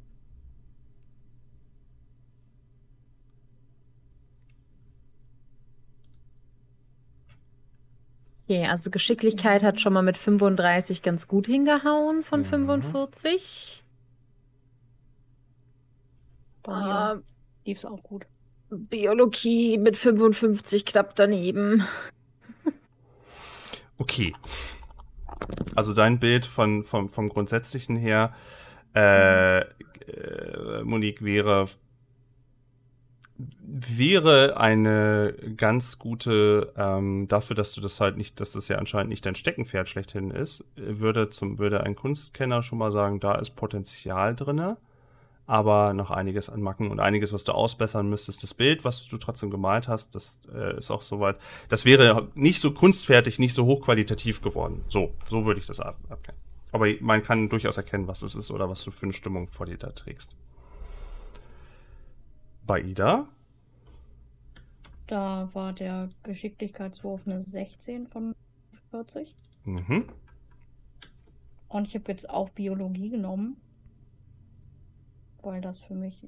Okay, also Geschicklichkeit hat schon mal mit 35 ganz gut hingehauen von mhm. 45. Bei mir uh, lief es auch gut. Biologie mit 55 knapp daneben. Okay. Also dein Bild von, vom, vom Grundsätzlichen her, äh, äh, Monique, wäre, wäre eine ganz gute, ähm, dafür, dass du das halt nicht, dass das ja anscheinend nicht dein Steckenpferd schlechthin ist, würde, zum, würde ein Kunstkenner schon mal sagen, da ist Potenzial drinne aber noch einiges an Macken und einiges, was du ausbessern müsstest. Das Bild, was du trotzdem gemalt hast, das äh, ist auch soweit. Das wäre nicht so kunstfertig, nicht so hochqualitativ geworden. So, so würde ich das ab abkennen. Aber man kann durchaus erkennen, was es ist oder was du für eine Stimmung vor dir da trägst. Bei Ida? Da war der Geschicklichkeitswurf eine 16 von 40. Mhm. Und ich habe jetzt auch Biologie genommen weil das für mich.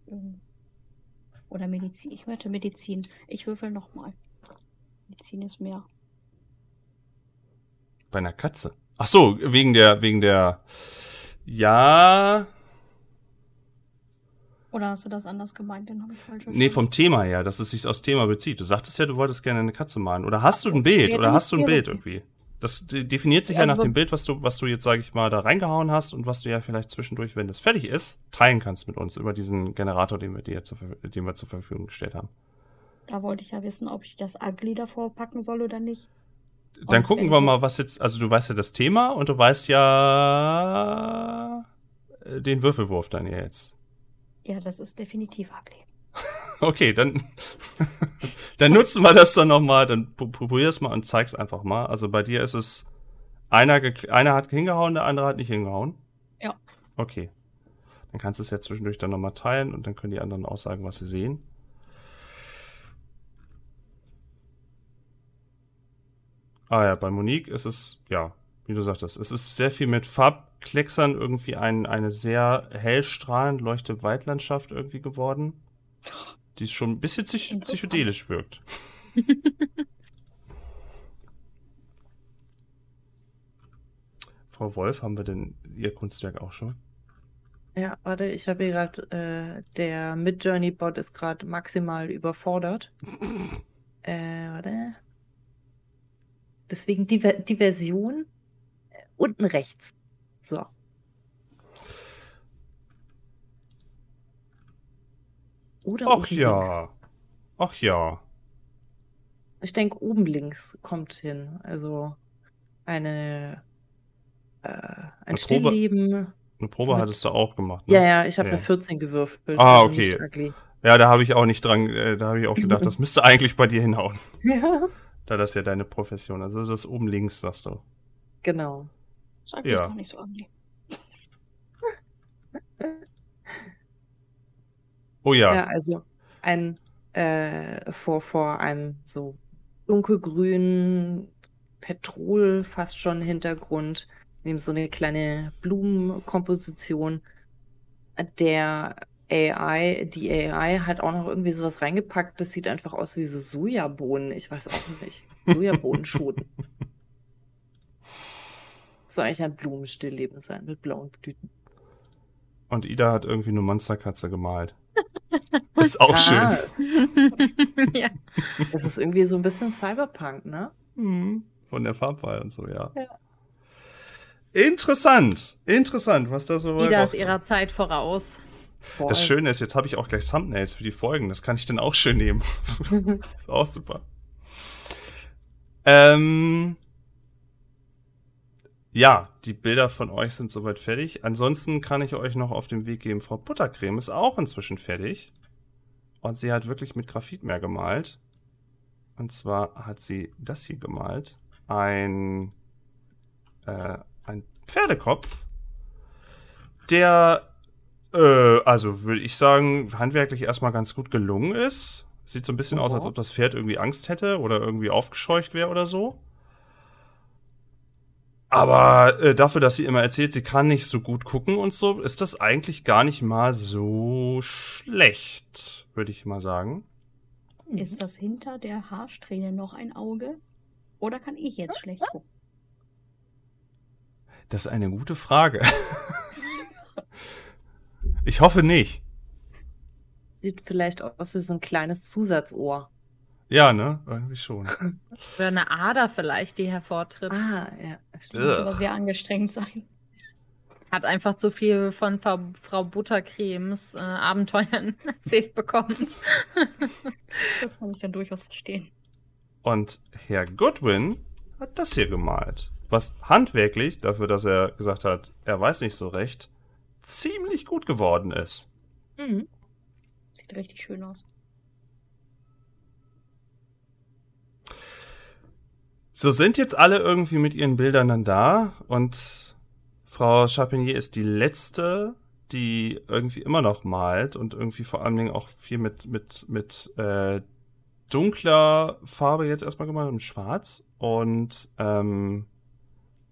Oder Medizin. Ich möchte Medizin. Ich würfel nochmal. Medizin ist mehr. Bei einer Katze. Ach so, wegen der, wegen der. Ja. Oder hast du das anders gemeint? Dann habe ich es falsch verstanden. Nee, vom Thema her, dass es sich aufs Thema bezieht. Du sagtest ja, du wolltest gerne eine Katze malen. Oder hast du ein Bild? Oder hast du ein Bild irgendwie? Das definiert sich also, ja nach dem Bild, was du, was du jetzt, sage ich mal, da reingehauen hast und was du ja vielleicht zwischendurch, wenn das fertig ist, teilen kannst mit uns über diesen Generator, den wir dir zur, den wir zur Verfügung gestellt haben. Da wollte ich ja wissen, ob ich das Ugly davor packen soll oder nicht. Dann und gucken wir mal, was jetzt, also du weißt ja das Thema und du weißt ja äh, den Würfelwurf dann jetzt. Ja, das ist definitiv Ugly. <laughs> okay, dann, <laughs> dann nutzen wir das doch nochmal, dann probier es mal und zeig's einfach mal. Also bei dir ist es, einer, einer hat hingehauen, der andere hat nicht hingehauen. Ja. Okay. Dann kannst du es ja zwischendurch dann nochmal teilen und dann können die anderen auch sagen, was sie sehen. Ah ja, bei Monique ist es, ja, wie du sagtest, es ist sehr viel mit Farbklecksern irgendwie ein, eine sehr hellstrahlend leuchte Waldlandschaft irgendwie geworden, <laughs> die schon ein bisschen psych psychedelisch wirkt. <laughs> Frau Wolf, haben wir denn Ihr Kunstwerk auch schon? Ja, warte, ich habe hier gerade, äh, der Midjourney-Bot ist gerade maximal überfordert. <laughs> äh, warte. Deswegen die, die Version äh, unten rechts. So. Oder Ach oben links. ja. Ach ja. Ich denke, oben links kommt hin. Also eine, äh, ein Eine Probe- Stillleben. Eine Probe Mit- hattest du auch gemacht. Ne? Ja, ja, ich habe Ja. eine 14 gewürfelt. Ah, also okay. Ja, da habe ich auch nicht dran, äh, da habe ich auch <laughs> gedacht, das müsste eigentlich bei dir hinhauen. Ja, Da das ja deine Profession ist. Also das ist oben links, sagst du. genau. Ist eigentlich Ja. nicht so ugly. Oh ja. Ja, also ein äh, vor, vor einem so dunkelgrünen Petrol fast schon Hintergrund, neben so eine kleine Blumenkomposition. Der AI, die AI hat auch noch irgendwie sowas reingepackt, das sieht einfach aus wie so Sojabohnen. Ich weiß auch nicht. Sojabohnenschoten. <laughs> Soll eigentlich ein Blumenstillleben sein mit blauen Blüten. Und Ida hat irgendwie eine Monsterkatze gemalt. <laughs> Ist auch schön. Ah, <laughs> ja. das ist irgendwie so ein bisschen Cyberpunk, ne? Mhm. Von der Farbwahl und so, ja. Ja. Interessant. Interessant, was da so Ida ist ihrer Zeit voraus. Boah, Das Schöne ist, jetzt habe ich auch gleich Thumbnails für die Folgen. Das kann ich dann auch schön nehmen. <laughs> ist auch super. Ähm, ja, die Bilder von euch sind soweit fertig. Ansonsten kann ich euch noch auf den Weg geben. Frau Buttercreme ist auch inzwischen fertig. Und sie hat wirklich mit Graphit mehr gemalt. Und zwar hat sie das hier gemalt. Ein, äh, ein Pferdekopf, der äh, also würde ich sagen, handwerklich erstmal ganz gut gelungen ist. Sieht so ein bisschen aus, als ob das Pferd irgendwie Angst hätte oder irgendwie aufgescheucht wäre oder so. Aber äh, dafür, dass sie immer erzählt, sie kann nicht so gut gucken und so, ist das eigentlich gar nicht mal so schlecht, würde ich mal sagen. Ist das hinter der Haarsträhne noch ein Auge? Oder kann ich jetzt schlecht gucken? Das ist eine gute Frage. ich hoffe nicht. Sieht vielleicht aus wie so ein kleines Zusatzohr. Ja, ne? Irgendwie schon. <laughs> Oder eine Ader vielleicht, die hervortritt. Ah, ja. Das muss Ugh. aber sehr angestrengt sein. Hat einfach zu viel von Frau, Frau Buttercremes äh, Abenteuern <laughs> erzählt bekommen. <laughs> Das kann ich dann durchaus verstehen. Und Herr Goodwin hat das hier gemalt. Was handwerklich, dafür, dass er gesagt hat, er weiß nicht so recht, ziemlich gut geworden ist. Mhm. Sieht richtig schön aus. So sind jetzt alle irgendwie mit ihren Bildern dann da und Frau Chapinier ist die letzte, die irgendwie immer noch malt und irgendwie vor allen Dingen auch viel mit, mit, mit äh, dunkler Farbe jetzt erstmal gemalt, und schwarz. Und ähm,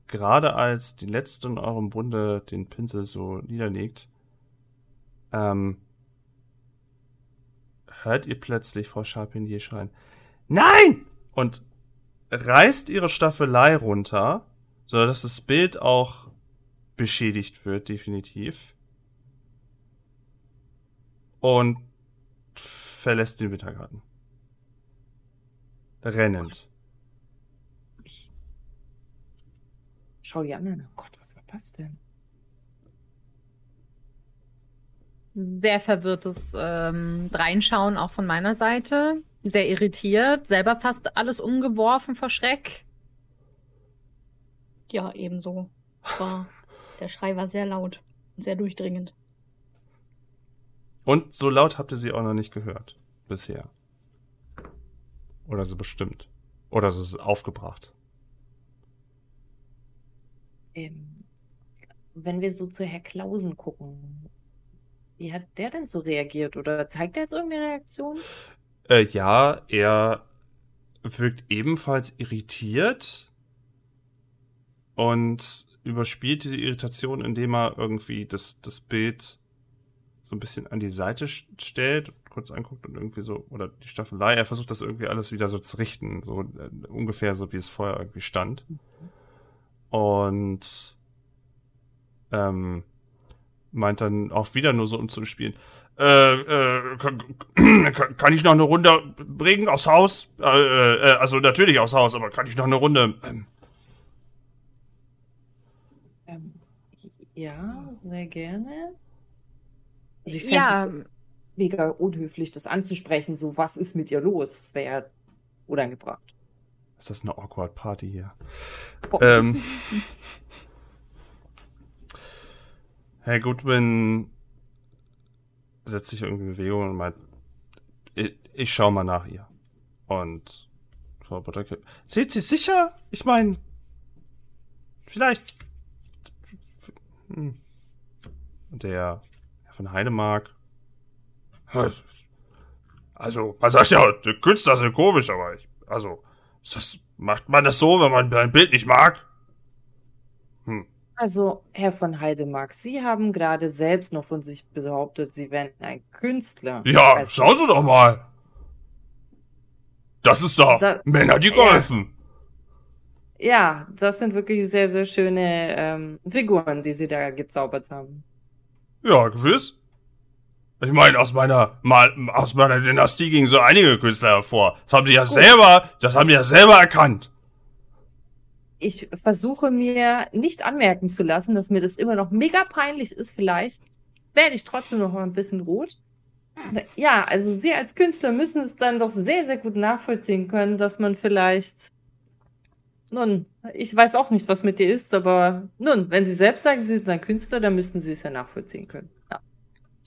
gerade als die letzte in eurem Bunde den Pinsel so niederlegt, ähm, hört ihr plötzlich Frau Charpentier schreien, Nein! Und reißt ihre Staffelei runter, sodass das Bild auch beschädigt wird, definitiv. Und verlässt den Wintergarten. Rennend. Ich schau die anderen. Oh Gott, was war das denn? Sehr verwirrtes ähm, Reinschauen auch von meiner Seite. Sehr irritiert. Selber fast alles umgeworfen vor Schreck. Ja, ebenso. War, der Schrei war sehr laut und sehr durchdringend. Und so laut habt ihr sie auch noch nicht gehört. Bisher. Oder so bestimmt. Oder so ist es aufgebracht. Ähm, wenn wir so zu Herr Klausen gucken, wie hat der denn so reagiert? Oder zeigt er jetzt irgendeine Reaktion? Äh, ja, er wirkt ebenfalls irritiert und überspielt diese Irritation, indem er irgendwie das, das Bild so ein bisschen an die Seite stellt, kurz anguckt und irgendwie so, oder die Staffelei, er versucht das irgendwie alles wieder so zu richten, so äh, ungefähr so, wie es vorher irgendwie stand. Und ähm, meint dann auch wieder nur so umzuspielen. Äh, äh, kann, kann, ich noch eine Runde bringen aufs Haus? Äh, äh, also natürlich aufs Haus, aber kann ich noch eine Runde? Ähm. Ähm, ja, sehr gerne. Also ich Ja, mega unhöflich, das anzusprechen. So, was ist mit ihr los? Das wäre ja unangebracht. Ist das eine awkward Party hier? Oh. Ähm, Herr Goodwin setzt sich irgendwie in Bewegung und meint, ich, ich schau mal nach ihr. Und Frau Butterkip, sind Sie sicher? Ich meine, vielleicht. Hm. Der Herr von Heidemark, Also, man sagt ja, Künstler sind komisch, aber ich, also, das, macht man das so, wenn man ein Bild nicht mag? Hm. Also, Herr von Heidemark, Sie haben gerade selbst noch von sich behauptet, Sie wären ein Künstler. Ja, Also, schauen Sie doch mal. Das ist doch Da- Männer, die Ja. golfen. Ja, das sind wirklich sehr, sehr schöne ähm, Figuren, die Sie da gezaubert haben. Ja, gewiss. Ich meine, aus meiner, mal, aus meiner Dynastie gingen so einige Künstler hervor. Das haben sie ja Gut. selber, das haben sie ja selber erkannt. Ich versuche mir nicht anmerken zu lassen, dass mir das immer noch mega peinlich ist. Vielleicht werde ich trotzdem noch mal ein bisschen rot. Ja, also Sie als Künstler müssen es dann doch sehr, sehr gut nachvollziehen können, dass man vielleicht. Nun, ich weiß auch nicht, was mit dir ist, aber nun, wenn Sie selbst sagen, Sie sind ein Künstler, dann müssen Sie es ja nachvollziehen können. Ja.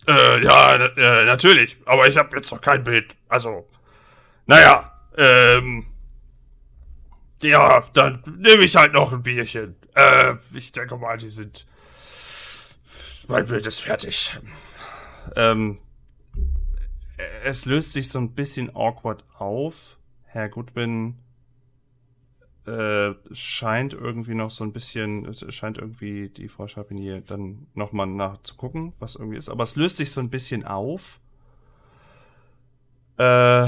Äh, ja, äh, natürlich. Aber ich habe jetzt noch kein Bild. Also, naja, ähm. Ja, dann nehme ich halt noch ein Bierchen. Äh, ich denke mal, die sind. Mein Bild ist fertig. ähm, es löst sich so ein bisschen awkward auf. Herr Goodwin äh, scheint irgendwie noch so ein bisschen, scheint irgendwie die Frau Chapinier dann nochmal nachzugucken, was irgendwie ist. Aber es löst sich so ein bisschen auf, äh,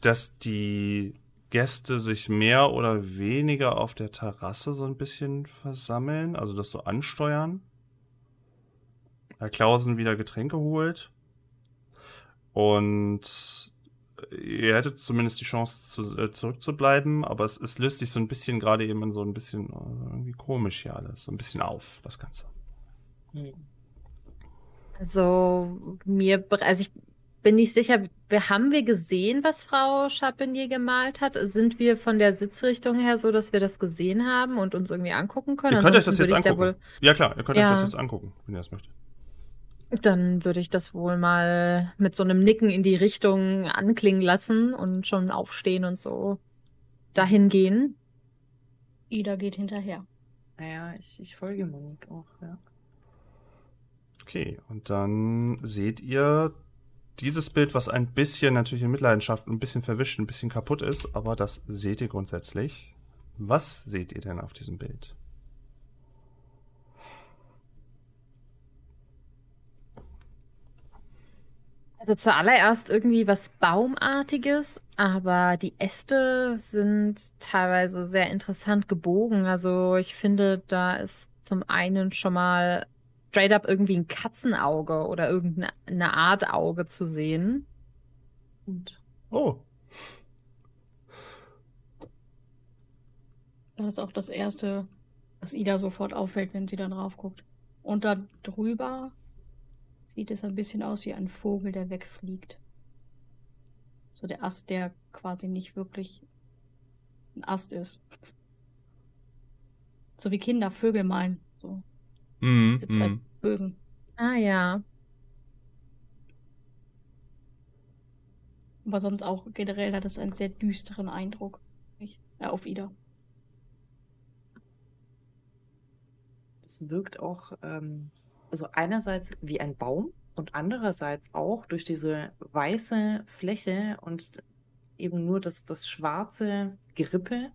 dass die Gäste sich mehr oder weniger auf der Terrasse so ein bisschen versammeln, also das so ansteuern. Herr Klausen wieder Getränke holt. Und ihr hättet zumindest die Chance zu, äh, zurückzubleiben, aber es, es löst sich so ein bisschen gerade eben in so ein bisschen äh, irgendwie komisch hier alles, so ein bisschen auf, das Ganze. Hm. Also mir, also ich bin nicht sicher, wir, haben wir gesehen, was Frau Chapinier gemalt hat? Sind wir von der Sitzrichtung her so, dass wir das gesehen haben und uns irgendwie angucken können? Ihr könnt euch das Ansonsten jetzt ich da angucken. Ja klar, ihr könnt euch Ja. das jetzt angucken, wenn ihr das möchtet. Dann würde ich das wohl mal mit so einem Nicken in die Richtung anklingen lassen und schon aufstehen und so dahin gehen. Ida geht hinterher. Naja, ich, ich folge Monique auch, ja. Okay, und dann seht ihr dieses Bild, was ein bisschen natürlich in Mitleidenschaft, ein bisschen verwischt, ein bisschen kaputt ist, aber das seht ihr grundsätzlich. Was seht ihr denn auf diesem Bild? Also zuallererst irgendwie was Baumartiges, aber die Äste sind teilweise sehr interessant gebogen. Also ich finde, da ist zum einen schon mal straight up irgendwie ein Katzenauge oder irgendeine Art Auge zu sehen. Und Oh, Das ist auch das Erste, was Ida sofort auffällt, wenn sie da drauf guckt. Und da drüber sieht es ein bisschen aus wie ein Vogel, der wegfliegt. So der Ast, der quasi nicht wirklich ein Ast ist. So wie Kinder Vögel malen. So mm, diese zwei mm. Bögen. Ah ja. Aber sonst auch generell hat es einen sehr düsteren Eindruck. Nicht? Ja, auf Ida. das es wirkt auch, ähm, also einerseits wie ein Baum und andererseits auch durch diese weiße Fläche und eben nur das, das schwarze Gerippe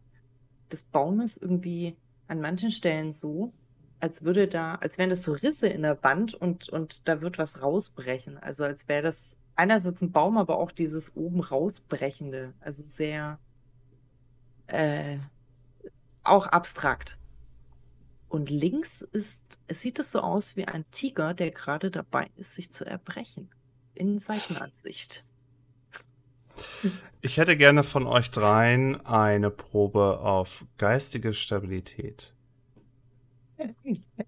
des Baumes irgendwie an manchen Stellen so, als würde da, als wären das so Risse in der Wand und, und da wird was rausbrechen. Also als wäre das einerseits ein Baum, aber auch dieses oben rausbrechende. Also sehr äh, auch abstrakt. Und links ist, es sieht es so aus wie ein Tiger, der gerade dabei ist, sich zu erbrechen. In Seitenansicht. Ich hätte gerne von euch dreien eine Probe auf geistige Stabilität.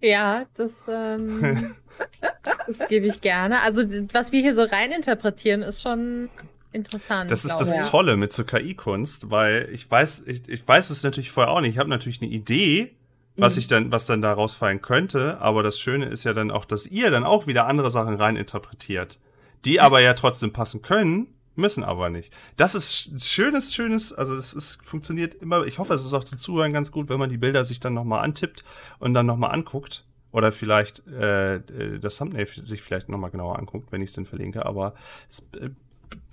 Ja, das, ähm, <laughs> das gebe ich gerne. Also, was wir hier so reininterpretieren, ist schon interessant. Das ist das ich. Tolle mit so KI-Kunst, weil ich weiß, ich, ich weiß es natürlich vorher auch nicht. Ich habe natürlich eine Idee, was Mhm. ich dann, was dann da rausfallen könnte, aber das Schöne ist ja dann auch, dass ihr dann auch wieder andere Sachen reininterpretiert, die aber ja trotzdem passen können, müssen aber nicht. Das ist sch- schönes, schönes, also es ist, funktioniert immer, ich hoffe, es ist auch zum Zuhören ganz gut, wenn man die Bilder sich dann nochmal antippt und dann nochmal anguckt. Oder vielleicht äh, äh, das Thumbnail sich vielleicht nochmal genauer anguckt, wenn ich es denn verlinke, aber es äh,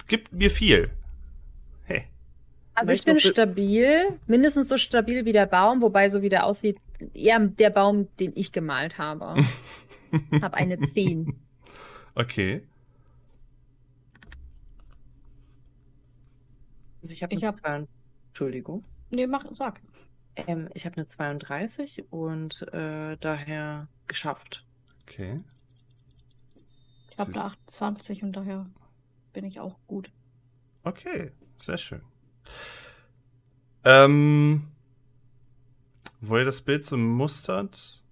gibt mir viel. Hey. Also ich bin stabil, mindestens so stabil wie der Baum, wobei so wie der aussieht, eher der Baum, den ich gemalt habe. <laughs> habe eine 10. Okay. Also ich habe Ich eine hab- 32 Entschuldigung. Nee, mach, sag. Ähm, ich habe eine 32 und äh, daher geschafft. Okay. Ich habe eine 28 und daher bin ich auch gut. Okay, sehr schön. Ähm, wo ihr das Bild so mustert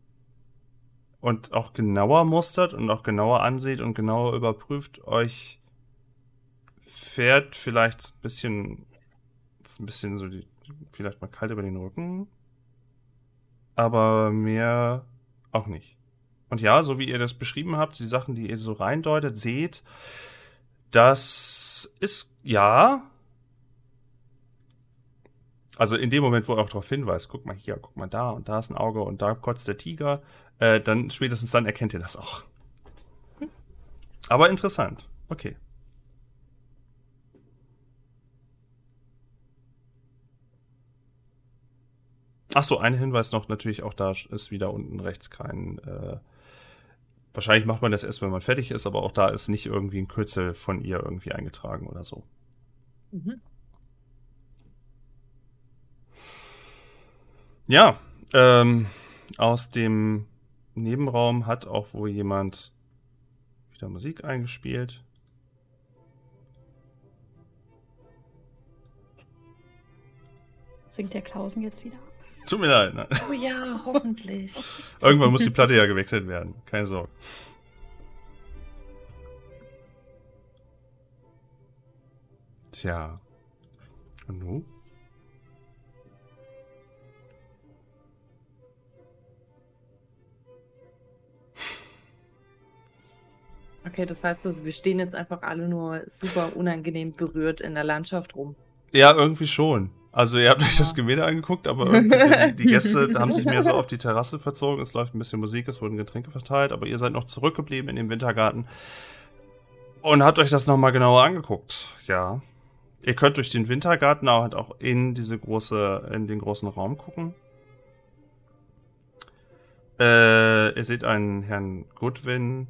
und auch genauer mustert und auch genauer ansieht und genauer überprüft, euch fährt vielleicht ein bisschen, ein bisschen so die, vielleicht mal kalt über den Rücken, aber mehr auch nicht. Und ja, so wie ihr das beschrieben habt, die Sachen, die ihr so reindeutet, seht, das ist ja. Also in dem Moment, wo er auch darauf hinweist, guck mal hier, guck mal da und da ist ein Auge und da kotzt der Tiger, äh, dann spätestens dann erkennt ihr das auch. Aber interessant. Okay. Ach so, ein Hinweis noch, natürlich auch da ist wieder unten rechts kein. Äh, wahrscheinlich macht man das erst, wenn man fertig ist, aber auch da ist nicht irgendwie ein Kürzel von ihr irgendwie eingetragen oder so. Mhm. Ja, ähm, aus dem Nebenraum hat auch wohl jemand wieder Musik eingespielt. Singt der Klausen jetzt wieder? Tut mir leid. Ne? Oh ja, hoffentlich. <laughs> Irgendwann muss die Platte ja gewechselt werden. Keine Sorge. Tja. Und nu? Okay, das heißt, also, wir stehen jetzt einfach alle nur super unangenehm berührt in der Landschaft rum. Ja, irgendwie schon. Also ihr habt euch das. Gemälde angeguckt, aber <laughs> irgendwie die, die Gäste haben sich mehr so auf die <laughs> Terrasse verzogen. Es läuft ein bisschen Musik, es wurden Getränke verteilt, aber ihr seid noch zurückgeblieben in dem Wintergarten und habt euch das nochmal genauer angeguckt. Ja. Ihr könnt durch den Wintergarten auch, halt auch in diese große, in den großen Raum gucken. Äh, ihr seht einen Herrn Goodwin,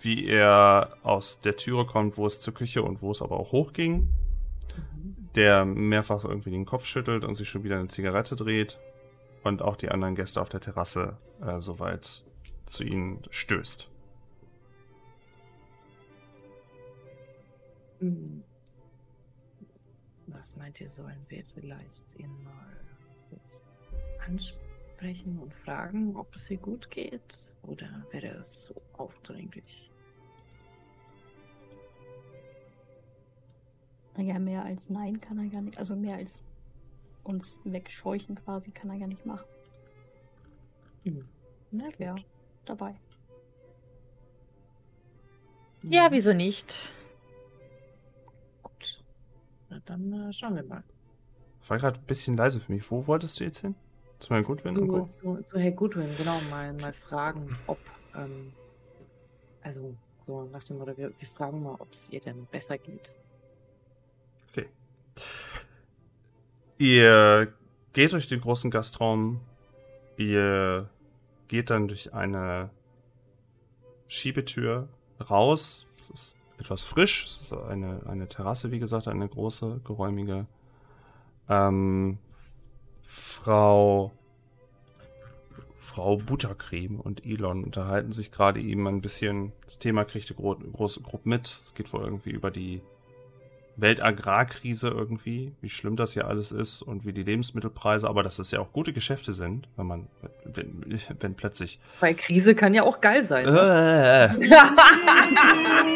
wie er aus der Türe kommt, wo es zur Küche und wo es aber auch hochging der mehrfach irgendwie den Kopf schüttelt und sich schon wieder eine Zigarette dreht und auch die anderen Gäste auf der Terrasse äh, soweit zu ihnen stößt. Hm. Was meint ihr, sollen wir vielleicht ihn mal ansprechen und fragen, ob es ihr gut geht? Oder wäre das so aufdringlich? Naja, mehr als Nein kann er ja nicht. Also mehr als uns wegscheuchen quasi kann er ja nicht machen. Hm. Na gut. dabei. Ja, Mhm. wieso nicht? Gut. Na dann äh, schauen wir mal. Das war gerade ein bisschen leise für mich. Wo wolltest du jetzt hin? Zu Herrn Goodwin? zu, zu, zu Herr Goodwin, genau, mal, mal fragen, ob, ähm, also so nach dem Motto, wir, wir fragen mal, ob es ihr denn besser geht. Ihr geht durch den großen Gastraum. Ihr geht dann durch eine Schiebetür raus. Es ist etwas frisch. Es ist eine, eine Terrasse, wie gesagt, eine große, geräumige. Ähm, Frau Frau Buttercreme und Elon unterhalten sich gerade eben ein bisschen. Das Thema kriegt eine gro große Gruppe mit. Es geht wohl irgendwie über die Weltagrarkrise irgendwie, wie schlimm das hier alles ist und wie die Lebensmittelpreise, aber dass es ja auch gute Geschäfte sind, wenn man, wenn, wenn plötzlich. Weil Krise kann ja auch geil sein. Ne? Äh. <laughs>